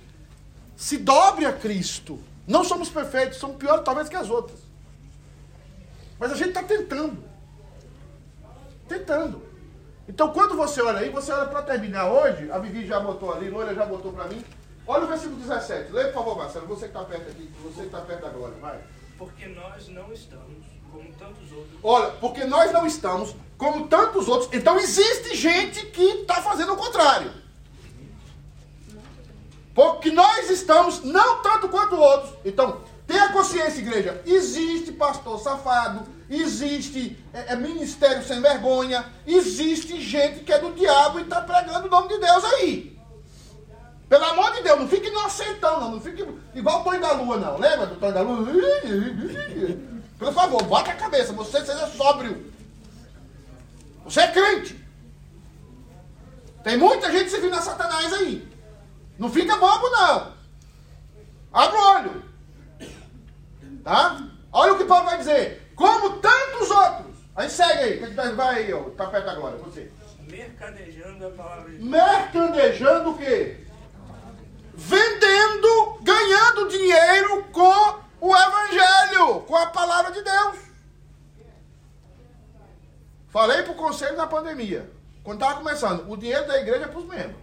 se dobre a Cristo. Não somos perfeitos, somos piores talvez que as outras. Mas a gente está tentando. Tentando. Então quando você olha aí, você olha para terminar hoje, a Vivi já botou ali, Loira já botou para mim. Olha o versículo 17. Lê, por favor, Marcelo. Você que está perto aqui, você que está perto da glória. Vai. Porque nós não estamos, como tantos outros, Olha, porque nós não estamos como tantos outros. Então existe gente que está fazendo o contrário. Porque nós estamos não tanto quanto outros. Então, tenha consciência, igreja. Existe pastor safado, existe é, é, ministério sem vergonha, existe gente que é do diabo e está pregando o nome de Deus aí. Pelo amor de Deus, não fique inocentão, não. Não fique igual o Tonho da Lua, não. Lembra do Tonho da Lua? [laughs] Por favor, bota a cabeça, você seja sóbrio. Você é crente. Tem muita gente servindo a Satanás aí. Não fica bobo, não. Abre o olho. Tá? Olha o que Paulo vai dizer. Como tantos outros. Aí segue aí. Vai aí, ó. Tá perto da glória. Você. mercadejando a palavra de Deus. Mercandejando o quê? Vendendo, ganhando dinheiro com o evangelho com a palavra de Deus. Falei para o conselho na pandemia. Quando estava começando, o dinheiro da igreja é para os membros.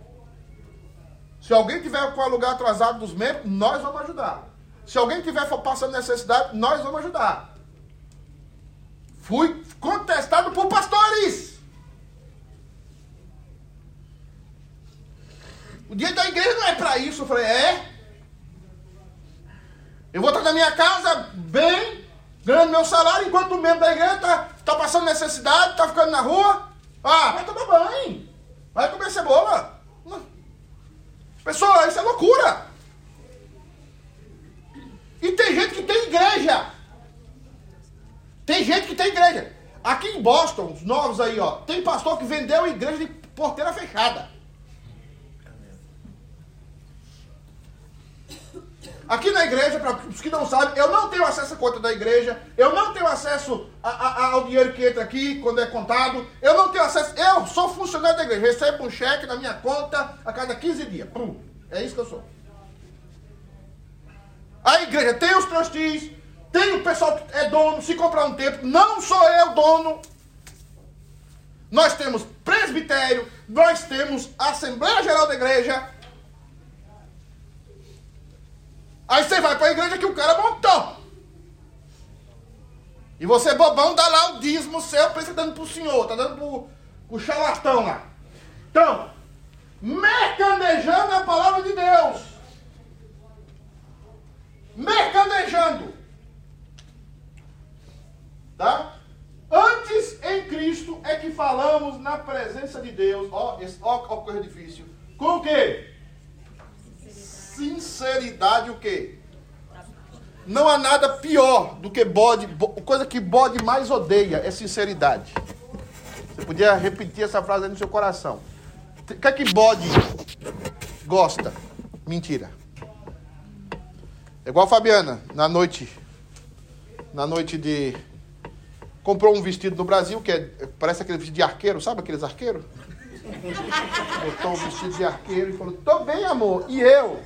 Se alguém tiver com o aluguel atrasado dos membros, nós vamos ajudar. Se alguém tiver passando necessidade, nós vamos ajudar. Fui contestado por pastores. O dia da igreja não é para isso. Eu falei, é? Eu vou estar na minha casa bem, ganhando meu salário, enquanto o membro da igreja está tá passando necessidade, está ficando na rua. Ah, vai tomar banho. Vai comer cebola. Pessoal, isso é loucura. E tem gente que tem igreja. Tem gente que tem igreja. Aqui em Boston, os novos aí, ó, tem pastor que vendeu igreja de porteira fechada. Aqui na igreja, para os que não sabem, eu não tenho acesso à conta da igreja, eu não tenho acesso a, a, ao dinheiro que entra aqui quando é contado, eu não tenho acesso, eu sou funcionário da igreja, recebo um cheque na minha conta a cada 15 dias. Pum, é isso que eu sou. A igreja tem os trustees, tem o pessoal que é dono, se comprar um tempo, não sou eu dono. Nós temos presbitério, nós temos Assembleia Geral da Igreja, Aí você vai para a igreja que o cara montou. E você, bobão, dá lá o dízimo seu, pensa que tá dando para o senhor, está dando para o charlatão lá. Então, mercandejando a palavra de Deus. Mercandejando. Tá? Antes em Cristo é que falamos na presença de Deus. Ó, ó, ó coisa difícil. Com o quê? Sinceridade o quê? Não há nada pior do que bode, coisa que bode mais odeia é sinceridade. Você podia repetir essa frase aí no seu coração. O que é que bode gosta? Mentira. É igual a Fabiana, na noite, na noite de comprou um vestido no Brasil que é, parece aquele vestido de arqueiro, sabe aqueles arqueiros? Botou um vestido de arqueiro e falou: "Tô bem, amor". E eu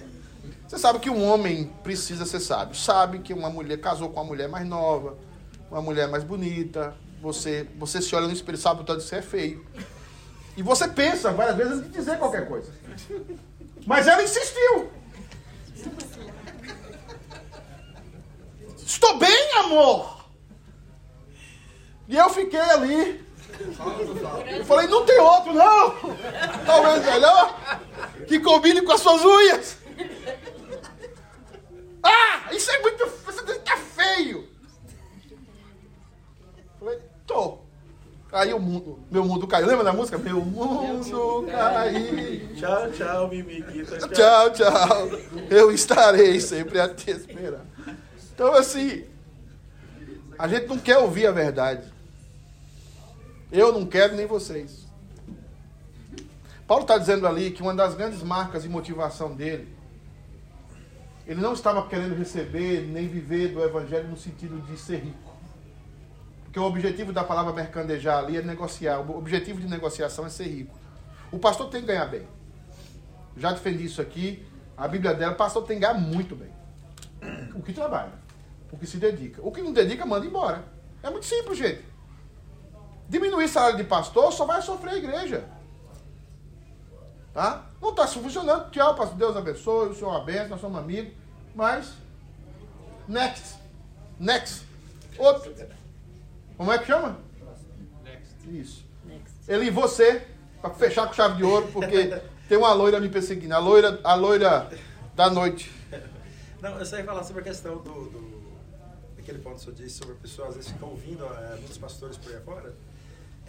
você sabe que um homem precisa ser sábio. Sabe que uma mulher casou com uma mulher mais nova, uma mulher mais bonita. Você, você se olha no espelho e sabe que você é feio. E você pensa várias vezes em dizer qualquer coisa. Mas ela insistiu. Estou bem, amor. E eu fiquei ali. Eu falei, não tem outro, não. Talvez melhor. Que combine com as suas unhas. Ah, isso é muito. Você tá feio. Falei, tô. Aí o mundo, meu mundo caiu. Lembra da música? Meu mundo caiu. Tchau, tchau, Mimiquita. Tchau, tchau. Eu estarei sempre a te esperar. Então, assim, a gente não quer ouvir a verdade. Eu não quero, nem vocês. Paulo está dizendo ali que uma das grandes marcas de motivação dele ele não estava querendo receber nem viver do evangelho no sentido de ser rico. Porque o objetivo da palavra mercandejar ali é negociar. O objetivo de negociação é ser rico. O pastor tem que ganhar bem. Já defendi isso aqui. A Bíblia dela, o pastor tem que ganhar muito bem. O que trabalha. O que se dedica. O que não dedica, manda embora. É muito simples, gente. Diminuir o salário de pastor só vai sofrer a igreja. Tá? Não está funcionando. Tchau, pastor. Deus abençoe. O senhor abençoe. Nós somos amigos. Mas, next. Next. Outro. Como é que chama? Next. Isso. Next. Ele e você, para fechar com chave de ouro, porque tem uma loira me perseguindo. A loira, a loira da noite. Não, eu só ia falar sobre a questão do, do daquele ponto que o senhor disse sobre pessoas às vezes ficam ouvindo é, muitos pastores por aí fora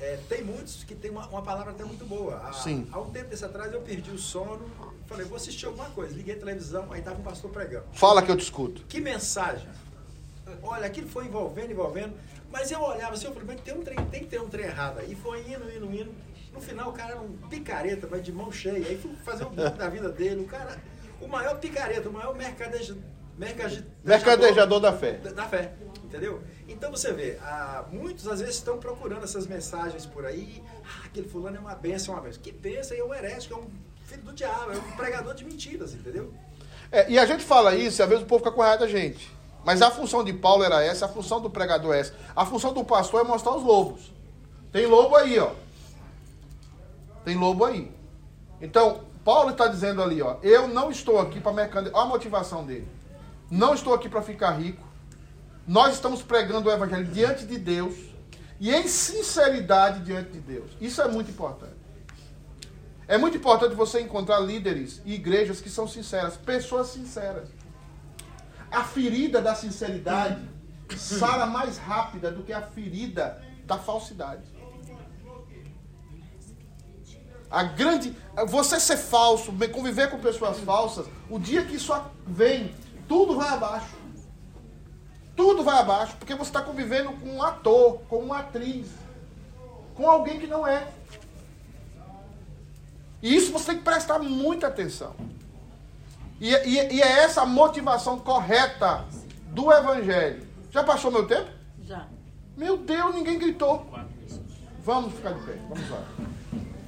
é, tem muitos que tem uma, uma, palavra até muito boa. Há, Sim. Há um tempo desse atrás eu perdi o sono, falei, vou assistir alguma coisa. Liguei a televisão, aí estava um pastor pregando. Fala que eu te escuto. Que mensagem. Olha, aquilo foi envolvendo, envolvendo. Mas eu olhava assim, eu falei, mas tem, um trem, tem que ter um trem errado. E foi indo, indo, indo. No final o cara era um picareta, mas de mão cheia. Aí fui fazer um pouco da vida dele. O cara, o maior picareta, o maior mercadejador. Mercadejador da fé. Da, da fé, entendeu? Então você vê, ah, muitos às vezes estão procurando essas mensagens por aí. Ah, aquele fulano é uma benção, é uma benção. Que pensa é um herético, é um filho do diabo, é um pregador de mentiras, entendeu? É, e a gente fala isso e às vezes o povo fica com raiva da gente. Mas a função de Paulo era essa, a função do pregador é essa. A função do pastor é mostrar os lobos. Tem lobo aí, ó. Tem lobo aí. Então, Paulo está dizendo ali, ó, eu não estou aqui para mercantil. Olha a motivação dele. Não estou aqui para ficar rico. Nós estamos pregando o evangelho diante de Deus e em sinceridade diante de Deus. Isso é muito importante. É muito importante você encontrar líderes e igrejas que são sinceras, pessoas sinceras. A ferida da sinceridade sara mais rápida do que a ferida da falsidade. A grande. Você ser falso, conviver com pessoas falsas, o dia que isso vem, tudo vai abaixo. Tudo vai abaixo, porque você está convivendo com um ator, com uma atriz, com alguém que não é. E isso você tem que prestar muita atenção. E, e, e é essa a motivação correta do Evangelho. Já passou meu tempo? Já. Meu Deus, ninguém gritou. Vamos ficar de pé. Vamos lá.